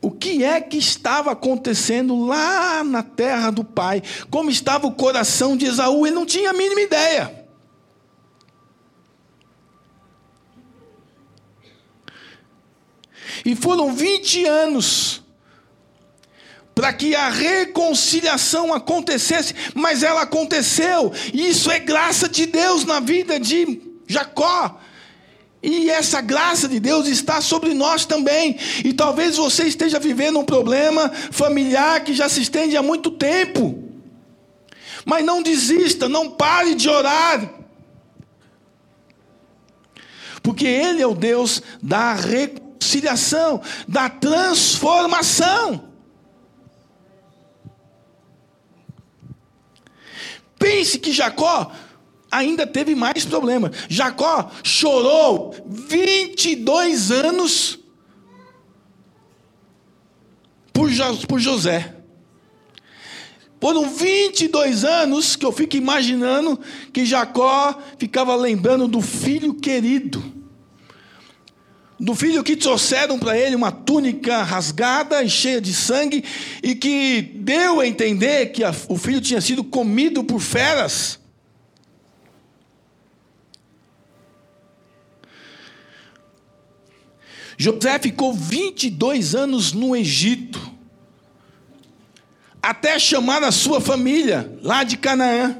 o que é que estava acontecendo lá na terra do pai, como estava o coração de Esaú, ele não tinha a mínima ideia. E foram 20 anos para que a reconciliação acontecesse, mas ela aconteceu, isso é graça de Deus na vida de Jacó. E essa graça de Deus está sobre nós também. E talvez você esteja vivendo um problema familiar que já se estende há muito tempo. Mas não desista, não pare de orar. Porque Ele é o Deus da reconciliação, da transformação. Pense que Jacó ainda teve mais problema. Jacó chorou 22 anos por, por José. Foram 22 anos que eu fico imaginando que Jacó ficava lembrando do filho querido. Do filho que trouxeram para ele uma túnica rasgada e cheia de sangue, e que deu a entender que a, o filho tinha sido comido por feras. José ficou 22 anos no Egito, até chamar a sua família lá de Canaã.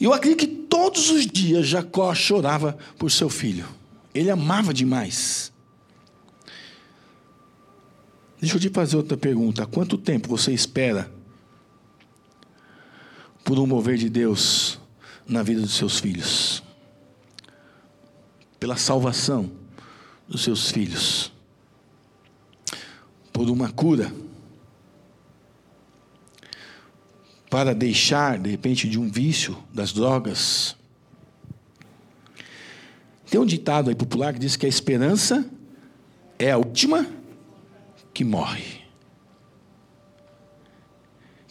E eu acredito que todos os dias Jacó chorava por seu filho. Ele amava demais. Deixa eu te fazer outra pergunta. Há quanto tempo você espera por um mover de Deus na vida dos seus filhos? Pela salvação dos seus filhos? Por uma cura? Para deixar, de repente, de um vício das drogas? Tem um ditado aí popular que diz que a esperança é a última que morre.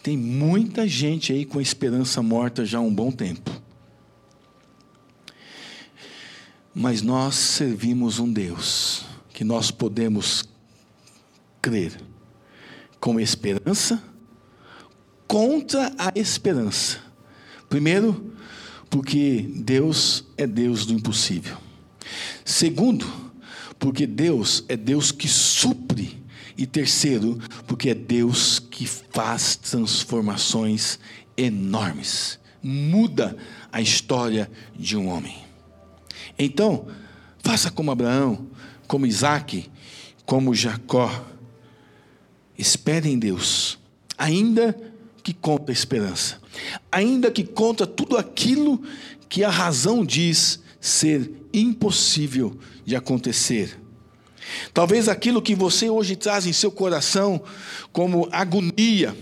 Tem muita gente aí com a esperança morta já há um bom tempo. Mas nós servimos um Deus que nós podemos crer com esperança contra a esperança. Primeiro, porque Deus é Deus do impossível. Segundo, porque Deus é Deus que supre e terceiro, porque é Deus que faz transformações enormes, muda a história de um homem. Então, faça como Abraão, como Isaac, como Jacó. Espere em Deus, ainda que conta a esperança, ainda que conta tudo aquilo que a razão diz ser impossível de acontecer Talvez aquilo que você hoje traz em seu coração como agonia,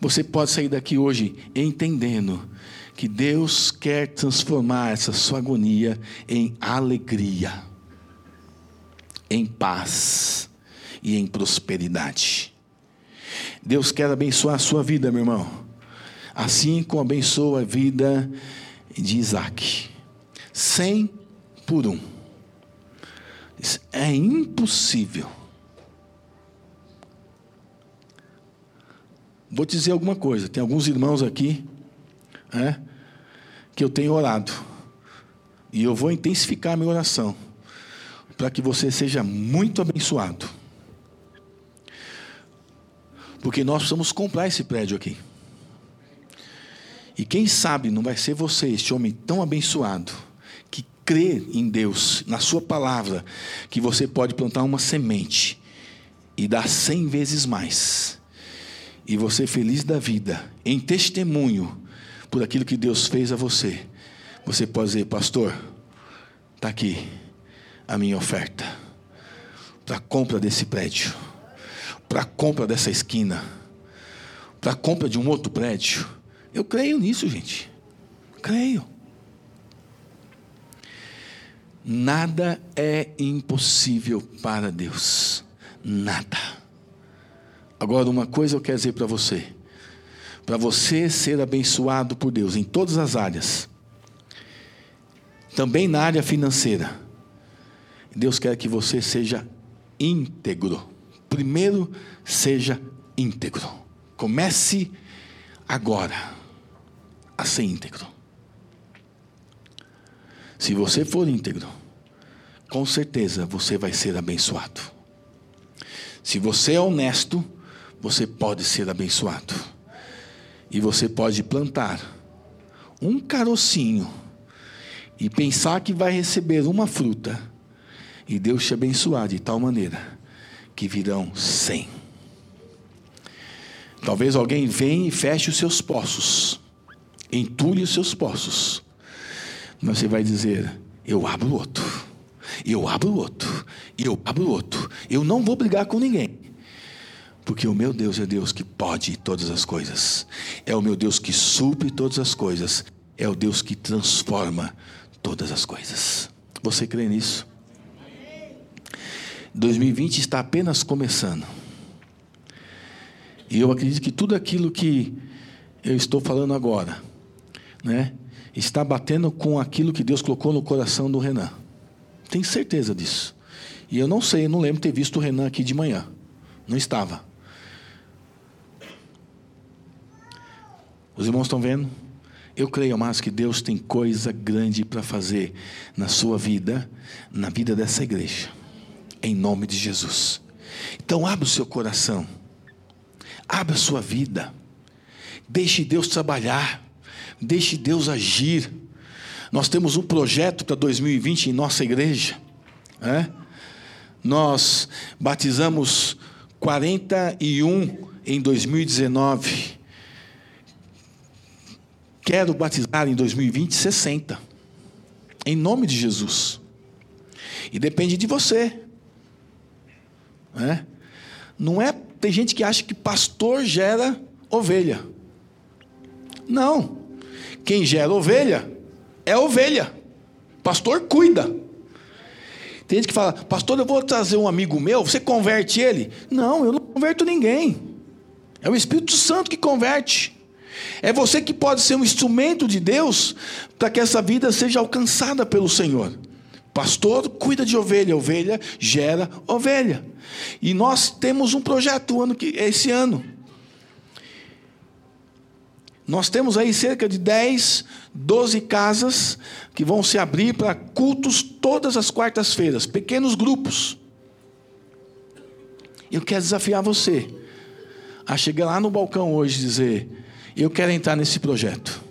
você pode sair daqui hoje entendendo que Deus quer transformar essa sua agonia em alegria, em paz e em prosperidade. Deus quer abençoar a sua vida, meu irmão, assim como abençoa a vida de Isaac, cem por um. É impossível. Vou te dizer alguma coisa. Tem alguns irmãos aqui é, que eu tenho orado. E eu vou intensificar a minha oração para que você seja muito abençoado. Porque nós precisamos comprar esse prédio aqui. E quem sabe não vai ser você, este homem tão abençoado crer em Deus, na Sua palavra, que você pode plantar uma semente e dar cem vezes mais. E você feliz da vida, em testemunho por aquilo que Deus fez a você. Você pode dizer, pastor, está aqui a minha oferta para a compra desse prédio, para a compra dessa esquina, para a compra de um outro prédio. Eu creio nisso, gente. Creio. Nada é impossível para Deus. Nada. Agora, uma coisa eu quero dizer para você. Para você ser abençoado por Deus em todas as áreas, também na área financeira, Deus quer que você seja íntegro. Primeiro, seja íntegro. Comece agora a ser íntegro. Se você for íntegro, com certeza você vai ser abençoado. Se você é honesto, você pode ser abençoado. E você pode plantar um carocinho e pensar que vai receber uma fruta e Deus te abençoar de tal maneira que virão cem. Talvez alguém venha e feche os seus poços, entulhe os seus poços mas você vai dizer: eu abro outro, eu abro outro, eu abro outro. Eu não vou brigar com ninguém. Porque o meu Deus é Deus que pode todas as coisas. É o meu Deus que supre todas as coisas. É o Deus que transforma todas as coisas. Você crê nisso? 2020 está apenas começando. E eu acredito que tudo aquilo que eu estou falando agora, né, está batendo com aquilo que Deus colocou no coração do Renan. Tenho certeza disso. E eu não sei, não lembro ter visto o Renan aqui de manhã. Não estava. Os irmãos estão vendo? Eu creio, mais que Deus tem coisa grande para fazer na sua vida, na vida dessa igreja. Em nome de Jesus. Então, abra o seu coração. Abra a sua vida. Deixe Deus trabalhar. Deixe Deus agir. Nós temos um projeto para 2020 em nossa igreja. É? Nós batizamos 41 em 2019. Quero batizar em 2020 60. Em nome de Jesus. E depende de você. É? Não é. Tem gente que acha que pastor gera ovelha. Não. Quem gera ovelha é ovelha. Pastor cuida. Tem gente que fala, pastor, eu vou trazer um amigo meu, você converte ele? Não, eu não converto ninguém. É o Espírito Santo que converte. É você que pode ser um instrumento de Deus para que essa vida seja alcançada pelo Senhor. Pastor cuida de ovelha, ovelha gera ovelha. E nós temos um projeto ano que esse ano. Nós temos aí cerca de 10, 12 casas que vão se abrir para cultos todas as quartas-feiras, pequenos grupos. Eu quero desafiar você a chegar lá no balcão hoje e dizer: Eu quero entrar nesse projeto.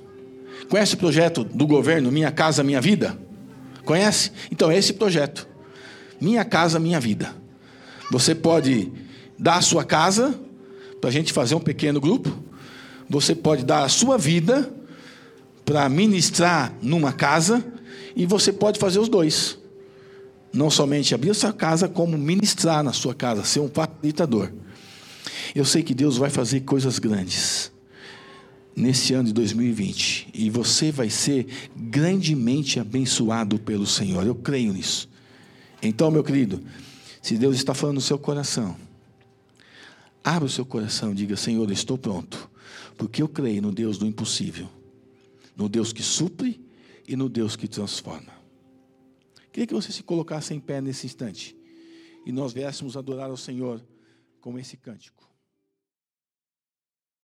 Conhece o projeto do governo Minha Casa Minha Vida? Conhece? Então é esse projeto. Minha Casa Minha Vida. Você pode dar a sua casa para a gente fazer um pequeno grupo. Você pode dar a sua vida para ministrar numa casa. E você pode fazer os dois. Não somente abrir a sua casa, como ministrar na sua casa, ser um facilitador. Eu sei que Deus vai fazer coisas grandes nesse ano de 2020 e você vai ser grandemente abençoado pelo Senhor. Eu creio nisso. Então, meu querido, se Deus está falando no seu coração, abra o seu coração e diga: Senhor, eu estou pronto, porque eu creio no Deus do impossível, no Deus que supre e no Deus que transforma. Queria que você se colocasse em pé nesse instante e nós viéssemos adorar ao Senhor com esse cântico.